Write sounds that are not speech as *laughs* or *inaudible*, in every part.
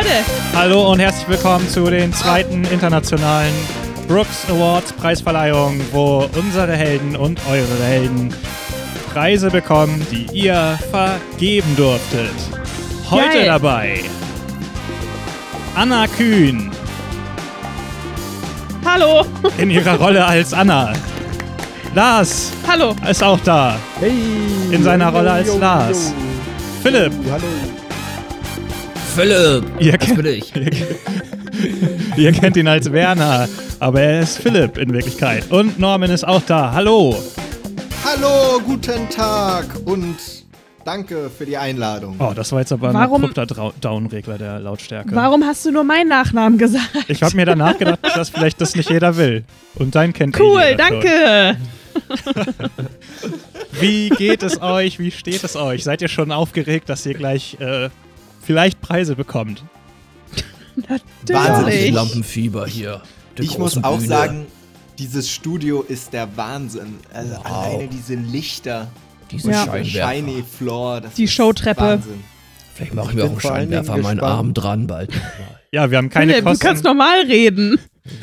Leute. Hallo und herzlich willkommen zu den zweiten internationalen Brooks Awards Preisverleihung, wo unsere Helden und eure Helden Preise bekommen, die ihr vergeben durftet. Heute Geil. dabei Anna Kühn Hallo. in ihrer Rolle als Anna. Lars Hallo. ist auch da. Hey! In seiner Rolle als Lars. Philipp. Hallo. Philipp, Ihr das kennt, bin ich. *laughs* ihr kennt ihn als Werner, aber er ist Philipp in Wirklichkeit. Und Norman ist auch da. Hallo. Hallo, guten Tag und danke für die Einladung. Oh, das war jetzt aber Warum- ein abrupter Downregler der Lautstärke. Warum hast du nur meinen Nachnamen gesagt? Ich habe mir danach gedacht, dass vielleicht das nicht jeder will. Und dein kennt eh Cool, schon. danke. Wie geht es euch? Wie steht es euch? Seid ihr schon aufgeregt, dass ihr gleich äh, vielleicht Preise bekommt? Wahnsinnig. Lampenfieber hier. ich muss auch Bühne. sagen, dieses Studio ist der Wahnsinn. Also alleine diese Lichter, diese Ja. shiny Floor, das Die ist Showtreppe. Wahnsinn. Vielleicht machen Ich wir auch einen Scheinwerfer an meinen. Arm dran bald. Ja, wir haben keine Philipp, du Kosten. kannst normal reden. *laughs*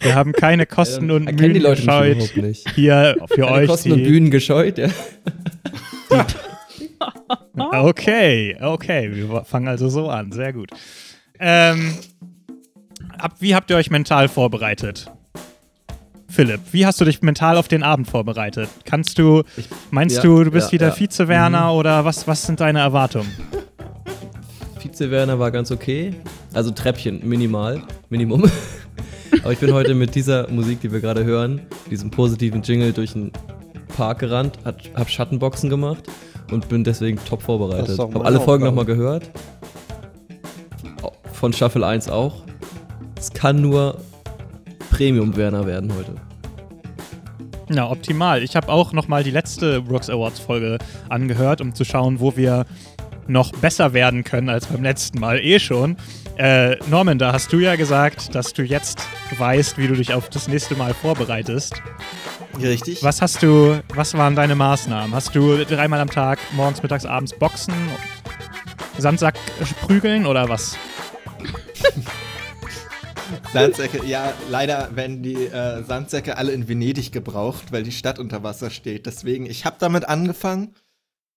Wir haben keine Kosten und Mühen die Leute mich gescheut. Hier für Keine euch. Kosten und Die, Bühnen gescheut, ja. *laughs* okay, okay. Wir fangen also so an. Sehr gut. Ähm, hab, wie habt ihr euch mental vorbereitet? Philipp, wie hast du dich mental auf den Abend vorbereitet? Kannst du, meinst ja, du, du bist ja, wieder ja. Vize-Werner oder was, was sind deine Erwartungen? Vize-Werner war ganz okay. Also Treppchen, minimal, Minimum. *laughs* Aber ich bin heute mit dieser Musik, die wir gerade hören, diesem positiven Jingle durch den Park gerannt, hab Schattenboxen gemacht und bin deswegen top vorbereitet. ist doch Hab meine alle Folgen nochmal gehört. Von Staffel 1 auch. Es kann nur Premium-Werner werden heute. Ja, optimal. Ich habe auch nochmal die letzte Brooks Awards Folge angehört, um zu schauen, wo wir noch besser werden können als beim letzten Mal. Eh schon. Äh, Norman, da hast du ja gesagt, dass du jetzt weißt, wie du dich auf das nächste Mal vorbereitest. Richtig? Was hast du, was waren deine Maßnahmen? Hast du dreimal am Tag, morgens, mittags, abends Boxen, Sandsack prügeln oder was? *laughs* Sandsäcke, ja, leider werden die äh, Sandsäcke alle in Venedig gebraucht, weil die Stadt unter Wasser steht. Deswegen, ich habe damit angefangen,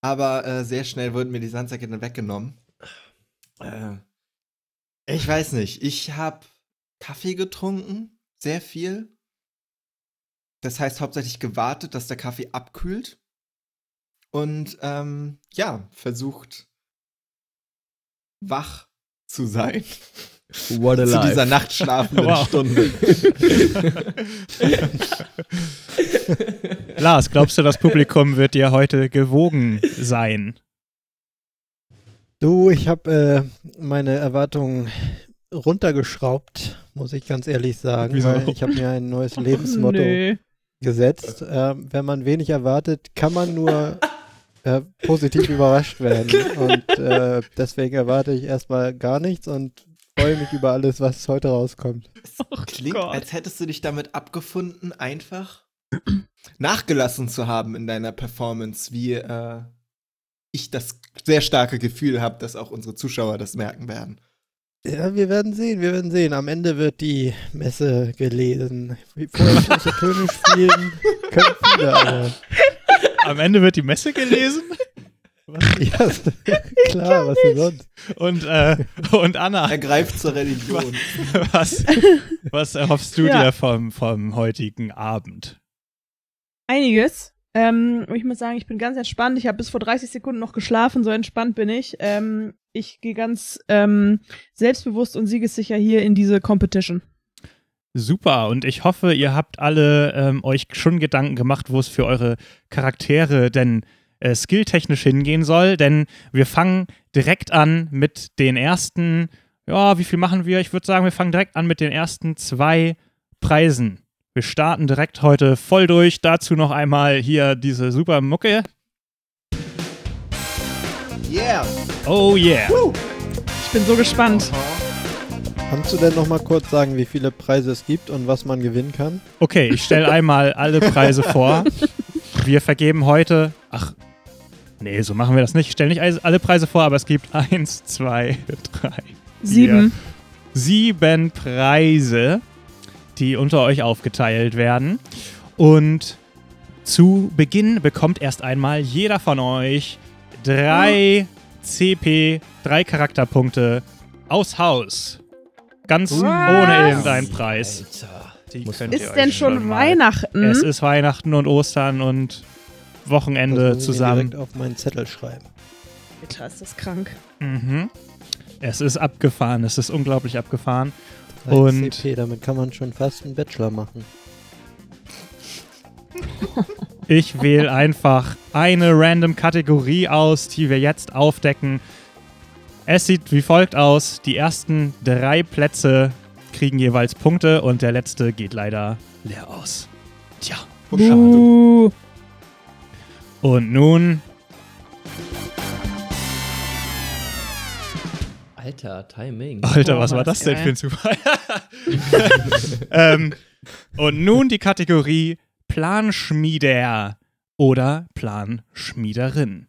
aber äh, sehr schnell wurden mir die Sandsäcke dann weggenommen. Äh, ich weiß nicht, ich habe Kaffee getrunken, sehr viel. Das heißt hauptsächlich gewartet, dass der Kaffee abkühlt. Und ähm, ja, versucht wach zu sein What a *laughs* zu life. dieser nachtschlafenden Wow. Stunde. *laughs* Lars, glaubst du, das Publikum wird dir heute gewogen sein? Du, ich habe äh, meine Erwartungen runtergeschraubt, muss ich ganz ehrlich sagen. Wieso? Weil ich habe mir ein neues Lebensmotto Nö. Gesetzt. Ähm, wenn man wenig erwartet, kann man nur äh, positiv überrascht werden. *laughs* Und äh, deswegen erwarte ich erstmal gar nichts und freue mich über alles, was heute rauskommt. *laughs* Klingt, Gott. als hättest du dich damit abgefunden, einfach *clears throat* nachgelassen zu haben in deiner Performance, wie äh, ich das sehr starke Gefühl habe, dass auch unsere Zuschauer das merken werden. Ja, wir werden sehen, wir werden sehen. Am Ende wird die Messe gelesen. Wie vorher Töne spielen, können viele, aber Am Ende wird die Messe gelesen ja, *laughs* klar, was denn sonst? und, äh, und Anna, Er greift zur Religion. *laughs* was, was erhoffst du Ja. dir vom, vom heutigen Abend? Einiges. Ähm, ich muss sagen, ich bin ganz entspannt. Ich habe bis vor 30 Sekunden noch geschlafen, so entspannt bin ich. Ähm, ich gehe ganz ähm, selbstbewusst und siegessicher hier in diese Competition. Super, und ich hoffe, ihr habt alle ähm, euch schon Gedanken gemacht, wo es für eure Charaktere denn äh, skilltechnisch hingehen soll, denn wir fangen direkt an mit den ersten, ja, wie viel machen wir? Ich würde sagen, wir fangen direkt an mit den ersten zwei Preisen. Wir starten direkt heute voll durch. Dazu noch einmal hier diese super Mucke. Yeah! Oh yeah. Ich bin so gespannt. Kannst du denn noch mal kurz sagen, wie viele Preise es gibt und was man gewinnen kann? Okay, ich stelle einmal alle Preise vor. Wir vergeben heute. Ach, Nee, so machen wir das nicht. Ich stelle nicht alle Preise vor, aber es gibt eins, zwei, drei, Sieben. sieben Preise, die unter euch aufgeteilt werden. Und zu Beginn bekommt erst einmal jeder von euch drei CP, drei Charakterpunkte aus Haus. Ganz Was? ohne irgendeinen Preis. Ist denn schon mal- Weihnachten? Es ist Weihnachten und Ostern und Wochenende Das muss ich zusammen. direkt auf meinen Zettel schreiben. Alter, ist das krank. Mhm. Es ist abgefahren, es ist unglaublich abgefahren. Und- CP, damit kann man schon fast einen Bachelor machen. *laughs* Ich wähle einfach eine random Kategorie aus, die wir jetzt aufdecken. Es sieht wie folgt aus. Die ersten drei Plätze kriegen jeweils Punkte und der letzte geht leider leer aus. Tja, schade. Uh, Und nun Alter, Timing. Alter, was war war das denn für ein Zufall? *laughs* ähm, und nun die Kategorie Planschmieder oder Planschmiederin.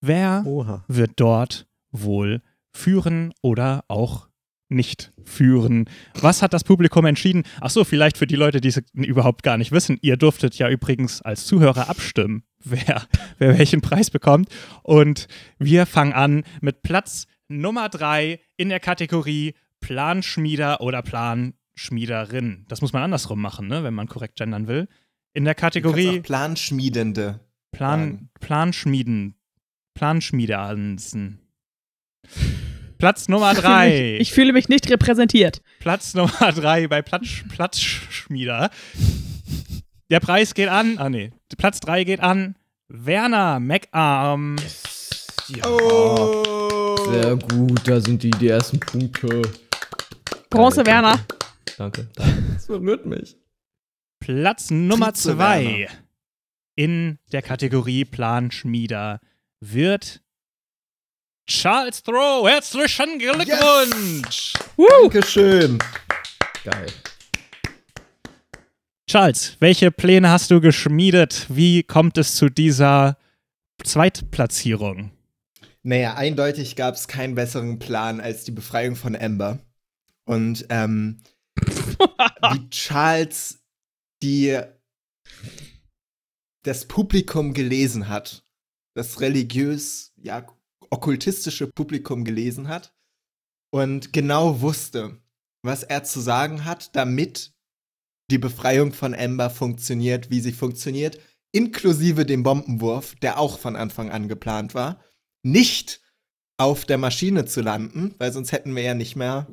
Wer Oha. wird dort wohl führen oder auch nicht führen? Was hat das Publikum entschieden? Ach so, vielleicht für die Leute, die es überhaupt gar nicht wissen. Ihr durftet ja übrigens als Zuhörer abstimmen, *laughs* wer, wer welchen Preis bekommt. Und wir fangen an mit Platz Nummer drei in der Kategorie Planschmieder oder Planschmiederin. Das muss man andersrum machen, ne, wenn man korrekt gendern will. In der Kategorie auch Planschmiedende. Plan, Planschmieden. Planschmiedansen. Platz Nummer drei. ich fühle mich nicht repräsentiert. Platz Nummer drei bei Platz, Platzschmieder. Der Preis geht an. Ah, nee. Platz drei geht an. Werner McArm. Ja. Oh! Sehr gut, da sind die, die ersten Punkte. Bronze Werner. Danke. danke. Das berührt mich. Platz Nummer Vize zwei Werner. in der Kategorie Planschmieder wird Charles Throw. Herzlichen Glückwunsch! Dankeschön. Geil. Charles, welche Pläne hast du geschmiedet? Wie kommt es zu dieser Zweitplatzierung? Naja, eindeutig gab es keinen besseren Plan als die Befreiung von Amber. Und ähm, *laughs* wie Charles die das Publikum gelesen hat, das religiös, ja, okkultistische Publikum gelesen hat und genau wusste, was er zu sagen hat, damit die Befreiung von Amber funktioniert, wie sie funktioniert, inklusive dem Bombenwurf, der auch von Anfang an geplant war, nicht auf der Maschine zu landen, weil sonst hätten wir ja nicht mehr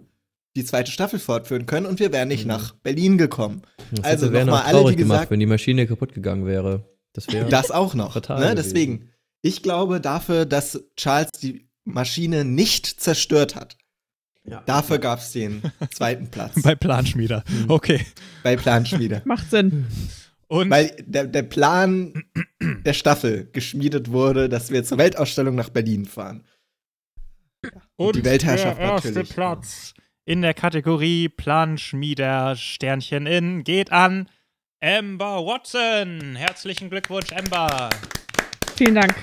die zweite Staffel fortführen können und wir wären nicht Mhm. nach Berlin gekommen. Das Also nochmal auch alle, die gemacht, gesagt- wenn die Maschine kaputt gegangen wäre. Das wäre. *laughs* Das auch noch. Ne? Deswegen, ich glaube dafür, dass Charles die Maschine nicht zerstört hat. Ja. Dafür gab es den *laughs* zweiten Platz Bei Planschmieder. Okay. bei Planschmiede. Macht Sinn. *laughs* Und Weil der, der Plan der Staffel geschmiedet wurde, dass wir zur Weltausstellung nach Berlin fahren. Und die Weltherrschaft der erste natürlich. Platz in der Kategorie Planschmieder Sternchen in geht an Amber Watson. Herzlichen Glückwunsch, Amber. Vielen Dank.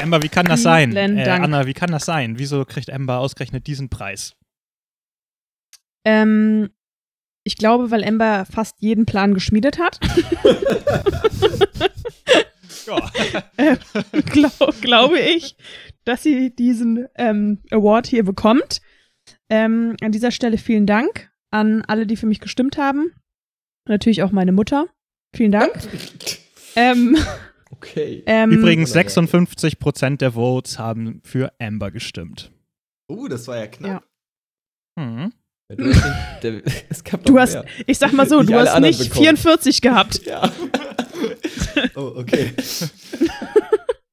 Amber, wie kann das sein? Vielen Äh, Dank. Anna, wie kann das sein? Wieso kriegt Amber ausgerechnet diesen Preis? Ähm, ich glaube, weil Ember fast jeden Plan geschmiedet hat. *laughs* Ja. äh, glaub, glaube ich, dass sie diesen ähm, Award hier bekommt. Ähm, an dieser Stelle vielen Dank an alle, die für mich gestimmt haben. Natürlich auch meine Mutter. Vielen Dank. *laughs* ähm, Okay. ähm, Übrigens, Wunderbar. 56% der Votes haben für Amber gestimmt. Uh, das war ja knapp. Mhm. Ja, du hast den, der, *laughs* es gab Du hast, mehr. ich sag mal so, Nicht du hast nicht bekommen. 44 gehabt. *laughs* Ja. *laughs* Oh, okay.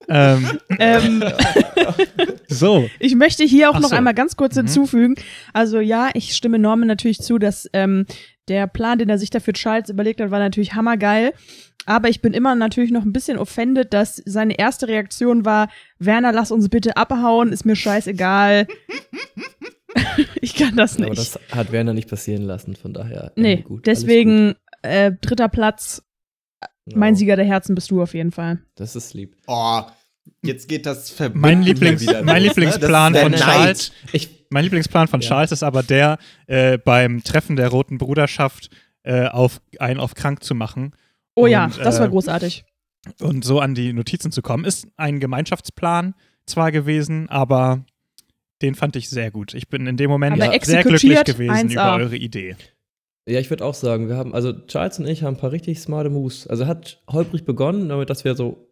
ähm, Ähm, so, Ich möchte hier auch Ach noch so. einmal ganz kurz Mhm. hinzufügen. Also ja, ich stimme Norman natürlich zu, dass ähm, der Plan, den er sich dafür Charles überlegt hat, war natürlich hammergeil. Aber ich bin immer natürlich noch ein bisschen offended, dass seine erste Reaktion war, Werner, lass uns bitte abhauen, ist mir scheißegal. *laughs* ich kann das nicht. Aber das hat Werner nicht passieren lassen, von daher. nee, ähm, gut, alles deswegen äh, dritter Platz, gut. mein Ja, Sieger der Herzen bist du auf jeden Fall. Das ist lieb. Oh, Jetzt geht das Verbinden Mein, Lieblings, wieder los, mein ne? Lieblingsplan Das von. Charles. Ich, Mein Lieblingsplan von Ja. Charles ist aber der, äh, beim Treffen der Roten Bruderschaft äh, auf, einen auf krank zu machen Oh ja, Und, das war äh, großartig. und so an die Notizen zu kommen. Ist ein Gemeinschaftsplan zwar gewesen, aber den fand ich sehr gut. Ich bin in dem Moment sehr glücklich gewesen 1A. über eure Idee. ja, ich würde auch sagen, wir haben, also Charles und ich haben ein paar richtig smarte Moves. Also hat holprig begonnen, damit dass wir so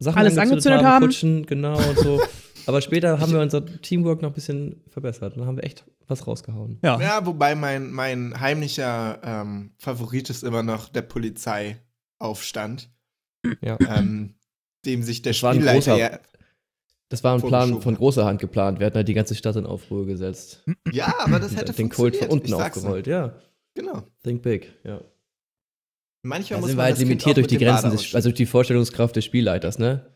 Sachen Alles angezündet haben. Kutschen, genau und so. *laughs* Aber später haben wir unser Teamwork noch ein bisschen verbessert. Dann haben wir echt was rausgehauen. Ja. Ja, wobei mein, mein heimlicher ähm, Favorit ist immer noch der Polizeiaufstand, Ja. ähm, dem sich der Das war ein Spielleiter großer- ja, Das war ein Plan von großer Hand geplant. Wir hatten halt die ganze Stadt in Aufruhr gesetzt. ja, aber das *laughs* hätte Den Kult von unten aufgerollt, ja. Genau. Think big, ja. Manchmal Da muss sind wir halt limitiert durch die Grenzen, des, also durch die Vorstellungskraft des Spielleiters, ne?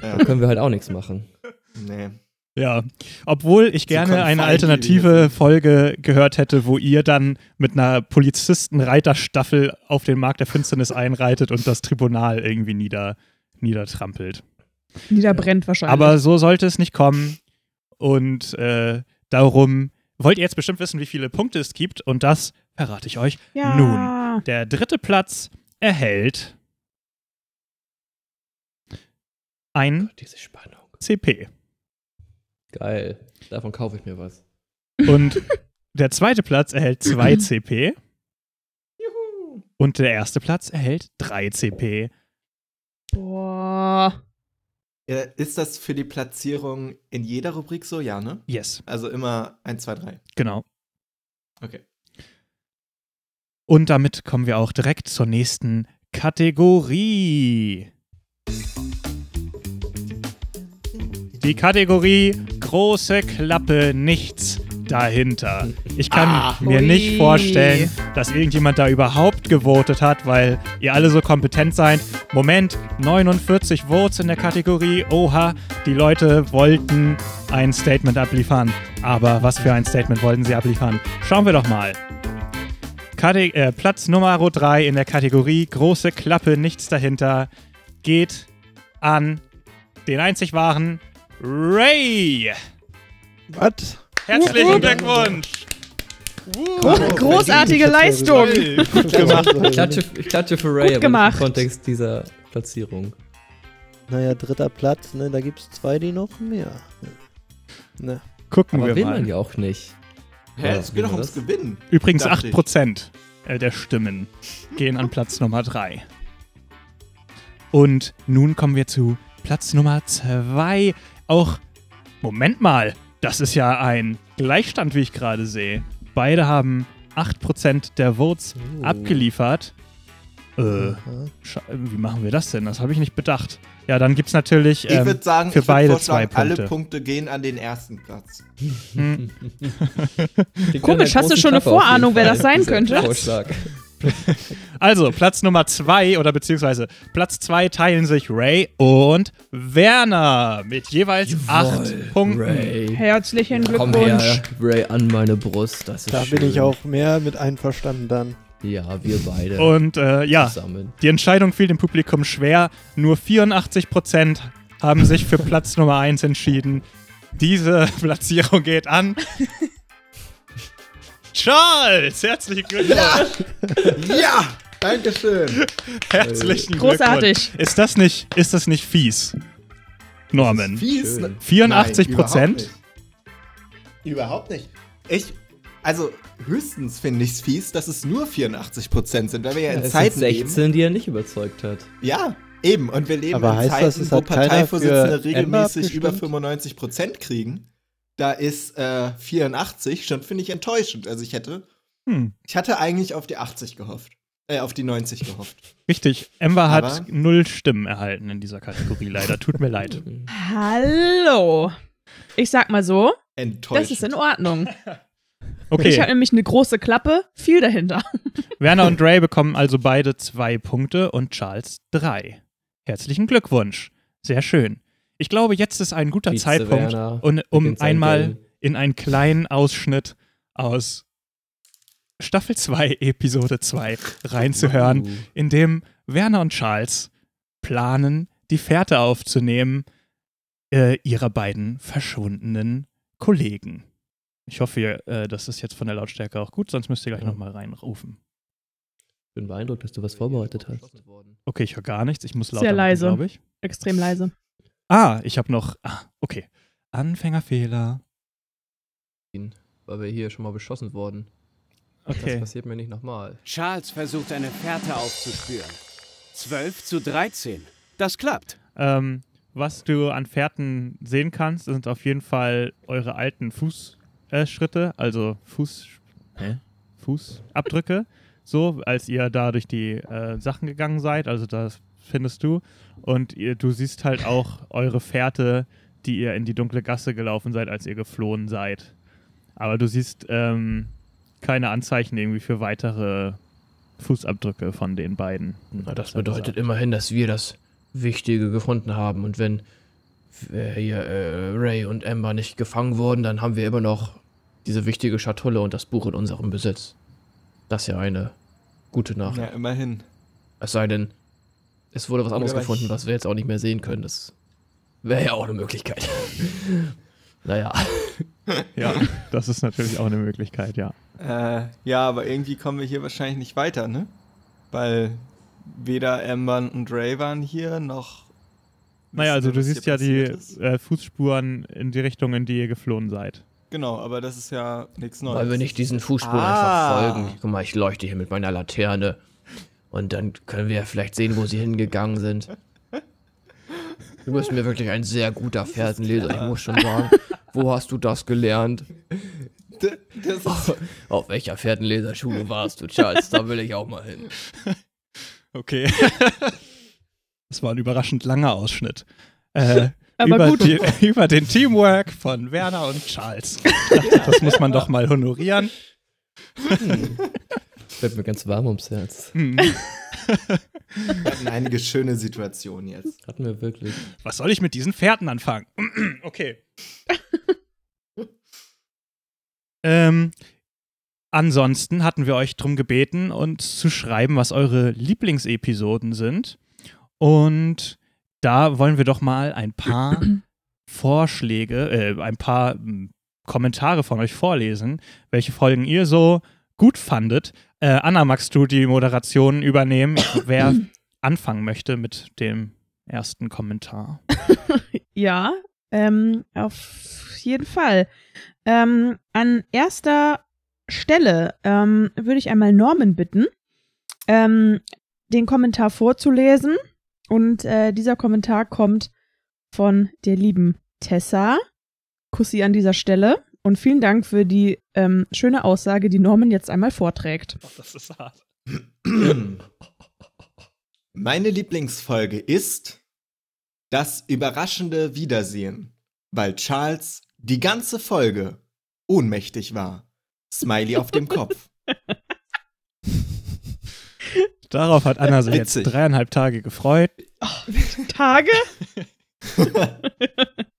ausschütten. Da können wir halt auch nichts machen. ja. nee. Ja, obwohl ich gerne eine alternative Folge gehört hätte, wo ihr dann mit einer Polizisten-Reiterstaffel auf den Markt der Finsternis einreitet und das Tribunal irgendwie nieder, niedertrampelt. Niederbrennt wahrscheinlich. Aber so sollte es nicht kommen. Und äh, darum wollt ihr jetzt bestimmt wissen, wie viele Punkte es gibt. Und das verrate ich euch ja. nun. Der dritte Platz erhält ein Diese Spannung. CP. Geil. Davon kaufe ich mir was. Und der zweite Platz erhält 2 *laughs* CP. Und der erste Platz erhält 3 CP. Boah. Ist das für die Platzierung in jeder Rubrik so? Ja, ne? Yes, Also immer 1, 2, 3. genau. Okay. Und damit kommen wir auch direkt zur nächsten Kategorie. Die Kategorie große Klappe, nichts dahinter. Ich kann Ah, mir ui. nicht vorstellen, dass irgendjemand da überhaupt gewotet hat, weil ihr alle so kompetent seid. Moment, 49 Votes in der Kategorie. Oha, die Leute wollten ein Statement abliefern. Aber was für ein Statement wollten sie abliefern? Schauen wir doch mal. Kate äh, Platz Nummer 3 in der Kategorie Große Klappe, nichts dahinter geht an den einzig wahren Ray. Was? Herzlichen Glückwunsch. Gro großartige Leistung. Gut gemacht. Ich klatsche, ich klatsche für Ray, aber im Kontext dieser Platzierung. Naja, dritter Platz, ne? Da gibt es zwei, die noch mehr. Ne. Gucken Aber wir will mal. man ja auch nicht. Hä? Es geht doch ums das? Gewinnen. Übrigens Dachte ich. 8% der Stimmen gehen an Platz Nummer 3. Und nun kommen wir zu Platz Nummer 2. Auch, Moment mal, das ist ja ein Gleichstand, wie ich gerade sehe. Beide haben 8% der Votes Oh. abgeliefert. Äh, wie machen wir das denn? Das habe ich nicht bedacht. Ja, dann gibt es natürlich. Ich Ähm, würde sagen, für ich würd beide vorschlagen, zwei alle Punkte. Punkte gehen an den ersten Platz. hm, *laughs* Komisch, hast du schon eine Vorahnung, wer das sein könnte? Vorschlag. *laughs* Also, Platz Nummer zwei oder beziehungsweise Platz zwei teilen sich Ray und Werner mit jeweils acht Punkten. Ray. Herzlichen Komm Glückwunsch. her, Ray, an meine Brust. Das ist Da schön. bin ich auch mehr mit einverstanden dann. Ja, wir beide. Und äh, ja, Zusammen. die Entscheidung fiel dem Publikum schwer. Nur 84% haben sich für Platz Nummer eins entschieden. Diese *laughs* Platzierung geht an. Charles, herzlichen Glückwunsch. Ja! Dankeschön! Herzlichen Großartig. Glückwunsch. Ist das nicht, ist das nicht fies? Norman. Fies. Schön. ne? 84 Nein, Prozent? Überhaupt nicht. Ich, also höchstens finde ich es fies, dass es nur 84 Prozent sind, weil wir ja in Es sind Zeiten leben. 16, die er nicht überzeugt hat. Ja, eben. Und wir leben Aber in heißt Zeiten, das, es wo Parteivorsitzende regelmäßig über abgestimmt? 95 Prozent kriegen. Da ist äh, 84 schon, finde ich, enttäuschend. Also ich hätte, Hm. ich hatte eigentlich auf die 80 gehofft. Äh, auf die 90 gehofft. Richtig. Ember hat null Stimmen erhalten in dieser Kategorie, leider. Tut mir leid. *laughs* Hallo. Ich sag mal so, Enttäuschend. das ist in Ordnung. *laughs* Ich habe Okay, nämlich eine große Klappe, viel dahinter. *laughs* Werner und Ray bekommen also beide zwei Punkte und Charles drei. Herzlichen Glückwunsch. Sehr schön. Ich glaube, jetzt ist ein guter Vize Zeitpunkt, Werner um, um einmal in einen kleinen Ausschnitt aus Staffel 2, Episode 2 reinzuhören, Uh. in dem Werner und Charles planen, die Fährte aufzunehmen äh, ihrer beiden verschwundenen Kollegen. Ich hoffe, äh, das ist jetzt von der Lautstärke auch gut, sonst müsst ihr gleich Ja. nochmal reinrufen. Ich bin beeindruckt, dass du was vorbereitet hast. Okay, ich höre gar nichts. Ich muss lauter Sehr leise. glaube ich. Extrem leise. Ah, ich habe noch. Ah, okay. Anfängerfehler. Weil wir hier schon mal beschossen wurden. Das Okay. passiert mir nicht nochmal. Charles versucht eine Fährte aufzuspüren. 12 zu 13. Das klappt. Ähm, was du an Fährten sehen kannst, sind auf jeden Fall eure alten Fußschritte, äh, also Fuß, hä? Fußabdrücke, so als ihr da durch die äh, Sachen gegangen seid. Also das findest du. Und ihr, du siehst halt auch eure Fährte, die ihr in die dunkle Gasse gelaufen seid, als ihr geflohen seid. Aber du siehst ähm, keine Anzeichen irgendwie für weitere Fußabdrücke von den beiden. Na, das bedeutet immerhin, dass wir das Wichtige gefunden haben. Und wenn äh, hier äh, Ray und Amber nicht gefangen wurden, dann haben wir immer noch diese wichtige Schatulle und das Buch in unserem Besitz. Das ist ja eine gute Nachricht. Ja, immerhin. Es sei denn, es wurde was anderes gefunden, was wir jetzt auch nicht mehr sehen können. Das wäre ja auch eine Möglichkeit. *laughs* naja. Ja, das ist natürlich auch eine Möglichkeit, ja. Äh, ja, aber irgendwie kommen wir hier wahrscheinlich nicht weiter, ne? Weil weder Amber und Ray waren hier, noch. Naja, also du siehst ja die äh, Fußspuren in die Richtung, in die ihr geflohen seid. Genau, aber das ist ja nichts Neues. Weil wir nicht diesen Fußspuren Ah. einfach folgen. Guck mal, ich leuchte hier mit meiner Laterne. Und dann können wir ja vielleicht sehen, wo sie hingegangen sind. Du bist mir wirklich ein sehr guter Fährtenleser, ich muss schon sagen. Wo hast du das gelernt? Das ist, Auf welcher Fährtenleserschule warst du, Charles? Da will ich auch mal hin. Okay. *laughs* das war ein überraschend langer Ausschnitt. Äh, *laughs* Aber über, gut. Die, *laughs* über den Teamwork von Werner und Charles. Das muss man doch mal honorieren. Wird mir ganz warm ums Herz. Hm. *laughs* wir hatten einige schöne Situationen jetzt. Hatten wir wirklich. Was soll ich mit diesen Fährten anfangen? *clears throat* okay. ähm, ansonsten hatten wir euch darum gebeten, uns zu schreiben, was eure Lieblingsepisoden sind. Und da wollen wir doch mal ein paar *clears throat* Vorschläge, äh, ein paar m, Kommentare von euch vorlesen, welche Folgen ihr so gut fandet. Äh, Anna, magst du die Moderation übernehmen? Wer *clears throat* anfangen möchte mit dem ersten Kommentar. *laughs* Ja, ähm, auf jeden Fall. Ähm, an erster Stelle ähm, würde ich einmal Norman bitten, ähm, den Kommentar vorzulesen. Und äh, dieser Kommentar kommt von der lieben Tessa. Kussi an dieser Stelle. Und vielen Dank für die ähm, schöne Aussage, die Norman jetzt einmal vorträgt. das ist hart. *clears throat* Meine Lieblingsfolge ist das überraschende Wiedersehen, weil Charles die ganze Folge ohnmächtig war. Smiley auf dem Kopf. *laughs* Darauf hat Anna sich jetzt dreieinhalb Tage gefreut. Tage? *laughs* *laughs*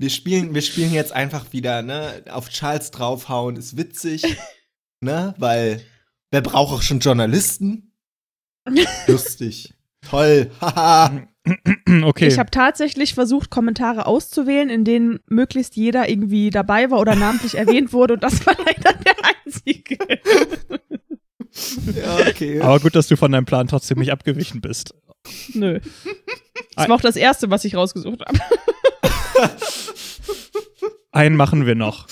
Wir spielen, wir spielen jetzt einfach wieder, ne? Auf Charles draufhauen ist witzig, *laughs* ne? Weil wer braucht auch schon Journalisten? *laughs* Lustig. Toll. Haha. *clears throat* okay. Ich habe tatsächlich versucht, Kommentare auszuwählen, in denen möglichst jeder irgendwie dabei war oder namentlich erwähnt wurde und das war leider der einzige. *laughs* ja, okay. Aber gut, dass du von deinem Plan trotzdem nicht abgewichen bist. Nö. Das war auch das erste, was ich rausgesucht habe. *laughs* Einen machen wir noch.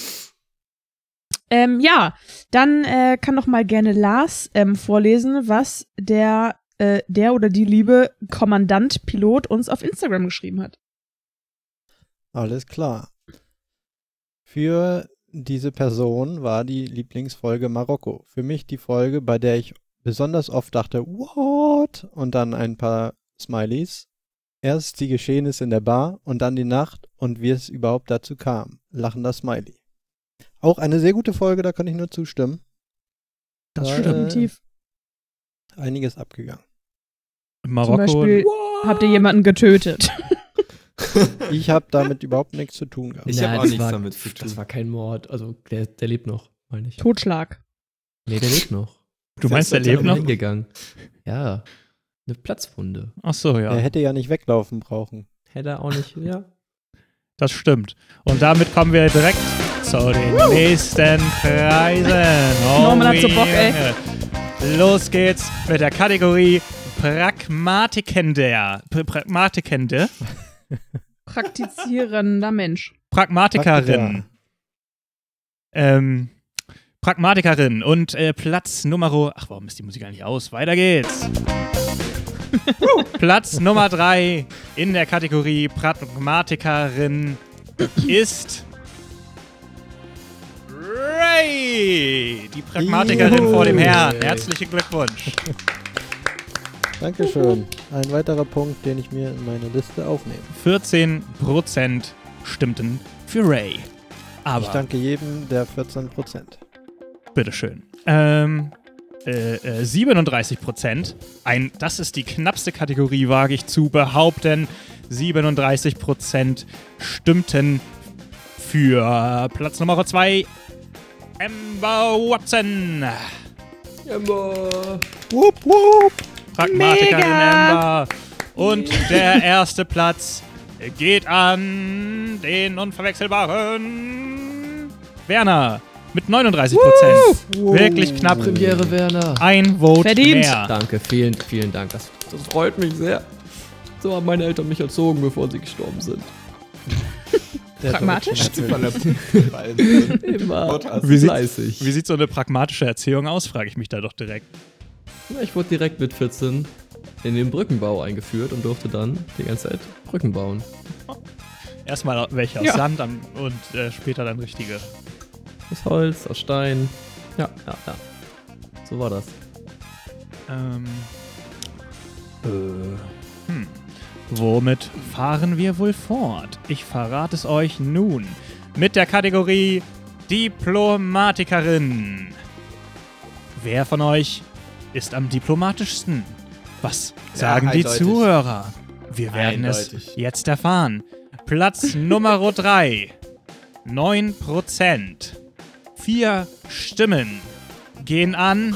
Ähm, ja, dann äh, kann doch mal gerne Lars ähm, vorlesen, was der, äh, der oder die liebe Kommandant Pilot uns auf Instagram geschrieben hat. Alles klar. Für diese Person war die Lieblingsfolge Marokko. Für mich die Folge, bei der ich besonders oft dachte, what? Und dann ein paar Smileys. Erst die Geschehnisse in der Bar und dann die Nacht und wie es überhaupt dazu kam. Lachender Smiley. Auch eine sehr gute Folge, da kann ich nur zustimmen. Das Da, stimmt äh, definitiv. Einiges abgegangen. Marokko. Zum Beispiel habt ihr jemanden getötet. *laughs* Ich habe damit überhaupt nichts zu tun gehabt. Ich hab auch das nichts war, damit zu tun. Das war kein Mord. Also, der, der lebt noch, meine ich. Totschlag. Nee, der lebt noch. du meinst, er Der lebt ist noch? hingegangen. Ja. Eine Platzwunde. Ach so, ja. Er hätte ja nicht weglaufen brauchen. Hätte er auch nicht, *laughs* ja. Das stimmt. Und damit kommen wir direkt zu den nächsten Preisen. *laughs* Oh, Norman hat so Bock, ey. Los geht's mit der Kategorie Pragmatikende. Pr Pragmatikende. *laughs* Praktizierender Mensch. Pragmatikerin. Ähm, Pragmatikerin und äh, Platz Nummer. Ach, warum ist die Musik eigentlich aus? Weiter geht's. Platz Nummer drei in der Kategorie Pragmatikerin ist Ray, die Pragmatikerin Juhu. vor dem Herrn. Herzlichen Glückwunsch. Dankeschön. Ein weiterer Punkt, den ich mir in meine Liste aufnehme. 14% stimmten für Ray. Aber Ich danke jedem der 14 Prozent. Bitteschön. Ähm, äh, äh, 37 Prozent. Ein, das ist die knappste Kategorie, wage ich zu behaupten. 37 Prozent stimmten für Platz Nummer 2. Amber Watson. Emma. Wupp, wupp. Pragmatikerin Mega. Amber. Und der erste Platz geht an den unverwechselbaren Werner mit 39 Prozent. Wirklich knapp. Premiere Werner. Ein Vote Verdient. mehr. Danke, vielen, vielen Dank. Das, das freut mich sehr. So haben meine Eltern mich erzogen, bevor sie gestorben sind. *laughs* Der Pragmatisch? *laughs* Immer. Wie sieht- fleißig. Wie sieht so eine pragmatische Erziehung aus, frage ich mich da doch direkt. Ja, ich wurde direkt mit 14 in den Brückenbau eingeführt und durfte dann die ganze Zeit Brücken bauen. Erstmal welche aus Ja. Sand dann, und äh, später dann richtige. Aus Holz, aus Stein. Ja, ja, ja. So war das. Ähm, äh, hm. Womit fahren wir wohl fort? Ich verrate es euch nun mit der Kategorie Diplomatikerin. Wer von euch ist am diplomatischsten? Was sagen die eindeutig. Zuhörer? Wir werden Eindeutig. es jetzt erfahren. Platz Nummer 3. 9%. Vier Stimmen gehen an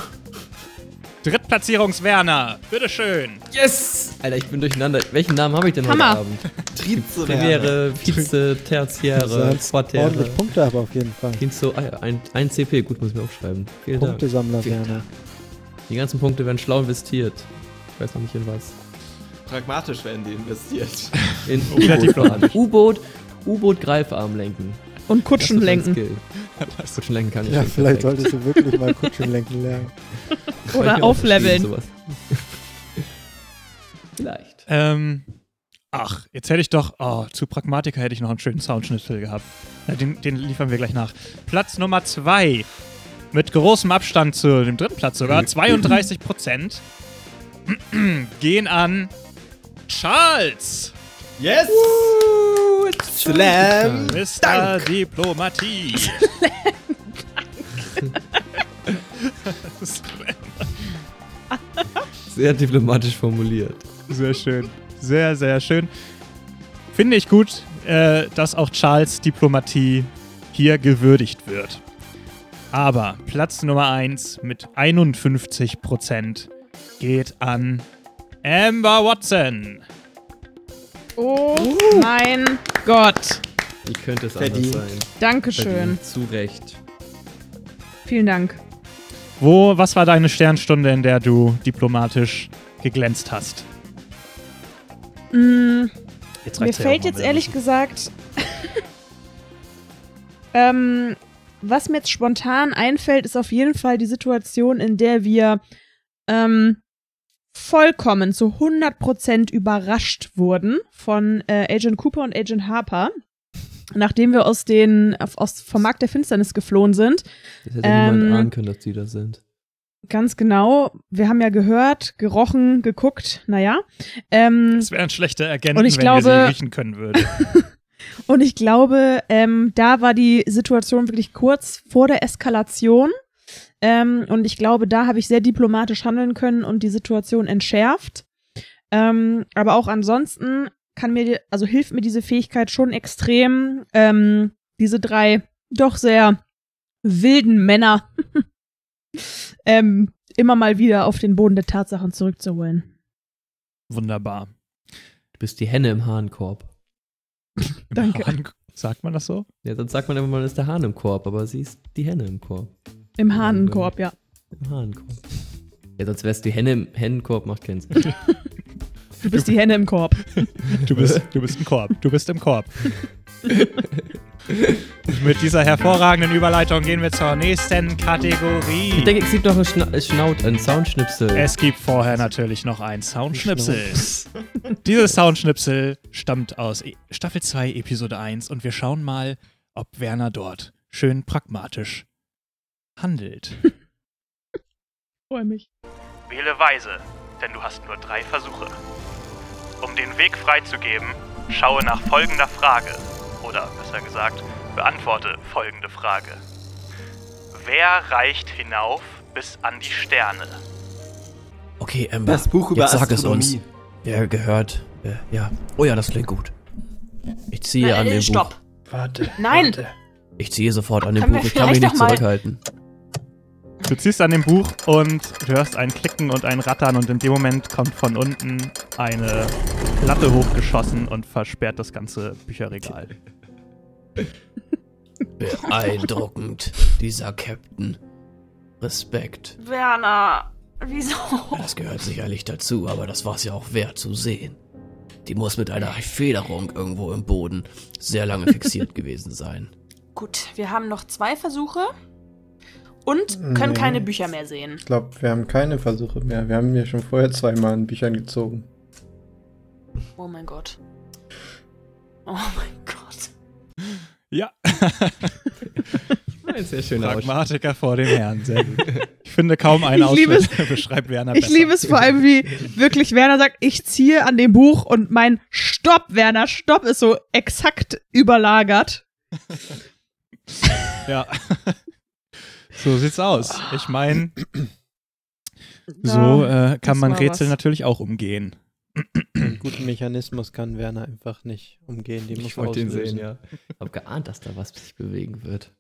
Drittplatzierungswerner. Bitteschön. Yes! Alter, ich bin durcheinander. Welchen Namen habe ich denn Hammer. heute Abend? Triebwerner. Premiere, Vize, Tertiäre, Quartäre. ordentlich Punkte haben auf jeden Fall. Quinto, ah ein, ein CP, gut, muss ich mir aufschreiben. Vielen Dank. Punktesammler, Vielen Werner. Die ganzen Punkte werden schlau investiert. Ich weiß noch nicht in was. Pragmatisch werden die investiert. In U-Boot. U-Boot, U-Boot Greifarm lenken. Und Kutschen lenken. *laughs* Kutschen lenken kann ich Ja, vielleicht perfekt. solltest du wirklich mal Kutschenlenken lernen. Kann ich Oder aufleveln. *laughs* Vielleicht. Ähm, ach, jetzt hätte ich doch, oh, zu Pragmatiker hätte ich noch einen schönen Soundschnitzel gehabt. Ja, den, den liefern wir gleich nach. Platz Nummer 2. Mit großem Abstand zu dem dritten Platz sogar. 32 Prozent *clears throat* gehen an Charles. Yes! Slam! Mr. Diplomatie. *laughs* Sehr diplomatisch formuliert. Sehr schön. Sehr, sehr schön. Finde ich gut, äh, dass auch Charles Diplomatie hier gewürdigt wird. Aber Platz Nummer 1 mit 51% geht an Amber Watson. Oh mein Gott. Wie könnte es Verdient. anders sein? Dankeschön. Verdient. Zu Recht. Vielen Dank. Wo, was war deine Sternstunde, in der du diplomatisch geglänzt hast? Mm, Jetzt Mir fällt jetzt ehrlich gesagt, *laughs* ähm, was mir jetzt spontan einfällt, ist auf jeden Fall die Situation, in der wir ähm, vollkommen zu 100% überrascht wurden von äh, Agent Cooper und Agent Harper, nachdem wir aus den aus vom Markt der Finsternis geflohen sind. Das hätte Ähm, niemand ahnen können, dass die das sind. Ganz genau. Wir haben ja gehört, gerochen, geguckt, naja. Ähm, Das wären schlechte Agenten, Und ich wenn wir glaube- sie riechen können würden. *laughs* Und ich glaube, ähm, da war die Situation wirklich kurz vor der Eskalation. Ähm, und ich glaube, da habe ich sehr diplomatisch handeln können und die Situation entschärft. Ähm, aber auch ansonsten kann mir, die- also hilft mir diese Fähigkeit schon extrem, ähm, diese drei doch sehr wilden Männer *laughs* ähm, immer mal wieder auf den Boden der Tatsachen zurückzuholen. Wunderbar. Du bist die Henne im Hahnkorb. Im Danke. Hahn, sagt man das so? Ja, sonst sagt man immer, man ist der Hahn im Korb, aber sie ist die Henne im Korb. Im Hahnenkorb, ja. Im Hahnenkorb. Ja, sonst wär's die Henne im Hennenkorb, macht keinen Sinn. *laughs* Du bist die Henne im Korb. *laughs* Du bist, du bist ein Korb. Du bist im Korb. *laughs* Mit dieser hervorragenden Überleitung gehen wir zur nächsten Kategorie. Ich denke, es gibt noch einen Schna Schnaut, einen Soundschnipsel. Es gibt vorher natürlich noch ein Soundschnipsel. Dieses Soundschnipsel stammt aus E- Staffel 2, Episode 1 und wir schauen mal, ob Werner dort schön pragmatisch handelt. *laughs* Freue mich. Wähle weise, denn du hast nur drei Versuche. Um den Weg freizugeben, schaue nach folgender Frage. Oder besser gesagt, beantworte folgende Frage. Wer reicht hinauf bis an die Sterne? Okay, Amber. Das Buch über jetzt sag es uns. Wer gehört? Wer, ja. Oh ja, das klingt gut. Ich ziehe an Äh, dem stopp. Buch. Warte. Nein. Warte. Ich ziehe sofort an dem Buch. Ich kann mich nicht noch mal- zurückhalten. Du ziehst an dem Buch und du hörst ein Klicken und ein Rattern und in dem Moment kommt von unten eine Latte hochgeschossen und versperrt das ganze Bücherregal. *laughs* Beeindruckend, dieser Captain. Respekt. Werner, wieso? Das gehört sicherlich dazu, aber das war's ja auch wert zu sehen. Die muss mit einer Federung irgendwo im Boden sehr lange fixiert *laughs* gewesen sein. Gut, wir haben noch zwei Versuche und können Nee. keine Bücher mehr sehen. Ich glaube, wir haben keine Versuche mehr. Wir haben ja schon vorher zweimal an Büchern gezogen. Oh mein Gott. Oh *laughs* mein Gott. Ja, Ein sehr schöner Ausschnitt. Pragmatiker vor dem Herrn, sehr gut. Ich finde kaum einen Ich liebe Ausschnitt *laughs* beschreibt Werner Ich besser. liebe es vor allem, wie wirklich Werner sagt, ich ziehe an dem Buch und mein Stopp, Werner, Stopp ist so exakt überlagert. Ja. *laughs* so sieht's aus. Ich meine, so Ja, äh, kann man Rätsel was. natürlich auch umgehen. Einen guten Mechanismus kann Werner einfach nicht umgehen. Den muss Ich wollte ihn sehen, ja. Hab geahnt, dass da was sich bewegen wird.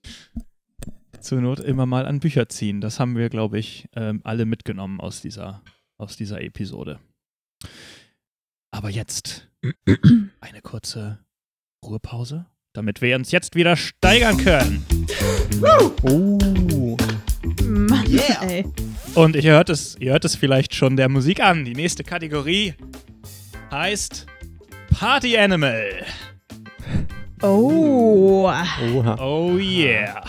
Zur Not immer mal an Bücher ziehen. Das haben wir, glaube ich, ähm, alle mitgenommen aus dieser, aus dieser Episode. Aber jetzt *clears throat* eine kurze Ruhepause, damit wir uns jetzt wieder steigern können. Oh, Mann, ey. Und ihr hört es, ihr hört es vielleicht schon der Musik an. Die nächste Kategorie heißt Party Animal. Oh. oha. Oh yeah.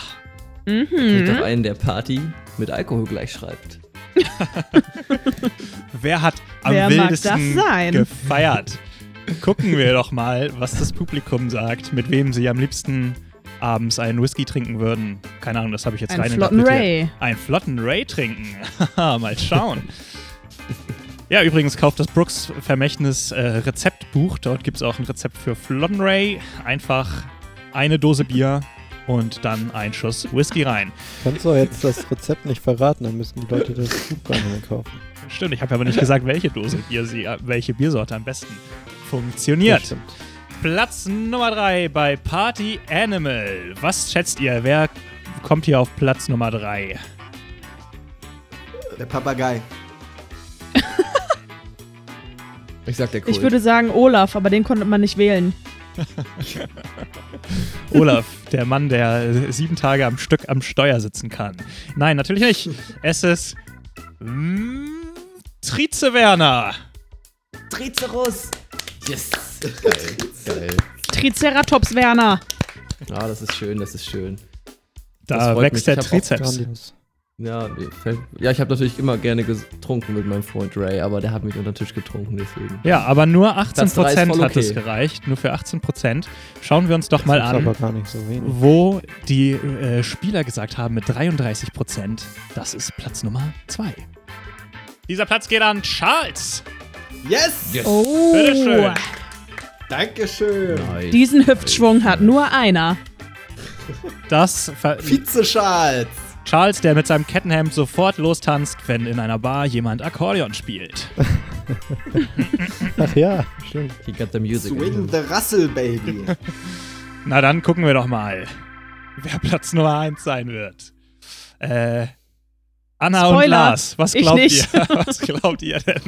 Kriegt doch Mhm. einen, der Party mit Alkohol gleich schreibt. *laughs* Wer hat am Wer mag das wildesten sein? gefeiert? Gucken wir doch mal, was das Publikum sagt, mit wem sie am liebsten abends einen Whisky trinken würden. Keine Ahnung, das habe ich jetzt Ein rein flotten. Ray. Einen flotten Ray trinken. Haha, *laughs* mal schauen. ja, übrigens kauft das Brooks Vermächtnis äh, Rezeptbuch. Dort gibt es auch ein Rezept für flotten Ray. Einfach eine Dose Bier und dann ein Schuss Whisky rein. Kannst du jetzt das Rezept nicht verraten, dann müssen die Leute das Buch gar nicht mehr kaufen. Stimmt, ich habe aber nicht gesagt, welche Dose Bier sie, äh, welche Biersorte am besten funktioniert. Platz Nummer 3 bei Party Animal. Was schätzt ihr? Wer kommt hier auf Platz Nummer 3? Der Papagei. *laughs* Ich sag der Kult. Ich würde sagen Olaf, aber den konnte man nicht wählen. *laughs* Olaf, der Mann, der sieben Tage am Stück am Steuer sitzen kann. Nein, natürlich nicht. Es ist mm, Trize Werner. Tricerus! Yes! Geil, geil. Triceratops Werner. Ah, das ist schön, das ist schön. Das Da wächst mich. der Trizeps. Ja, ja ich habe natürlich immer gerne getrunken mit meinem Freund Ray, aber der hat mich unter den Tisch getrunken, deswegen. Ja, aber nur 18% Platz drei ist voll hat es gereicht. Nur für 18%. Schauen wir uns doch mal Das ist an. aber gar nicht so wenig. wo die äh, Spieler gesagt haben mit 33 Prozent, das ist Platz Nummer 2. Dieser Platz geht an Charles. Yes! Oh. Bitteschön. Dankeschön. Nice. Diesen Hüftschwung hat nur einer. Das Vize-Charles. Charles, der mit seinem Kettenhemd sofort lostanzt, wenn in einer Bar jemand Akkordeon spielt. Ach ja, stimmt. He got the music. in Swing the Russell, Baby. *laughs* Na dann gucken wir doch mal, wer Platz Nummer 1 sein wird. Äh, Anna und Spoiler, Lars, was ich glaubt nicht. ihr? *laughs* Was glaubt ihr denn?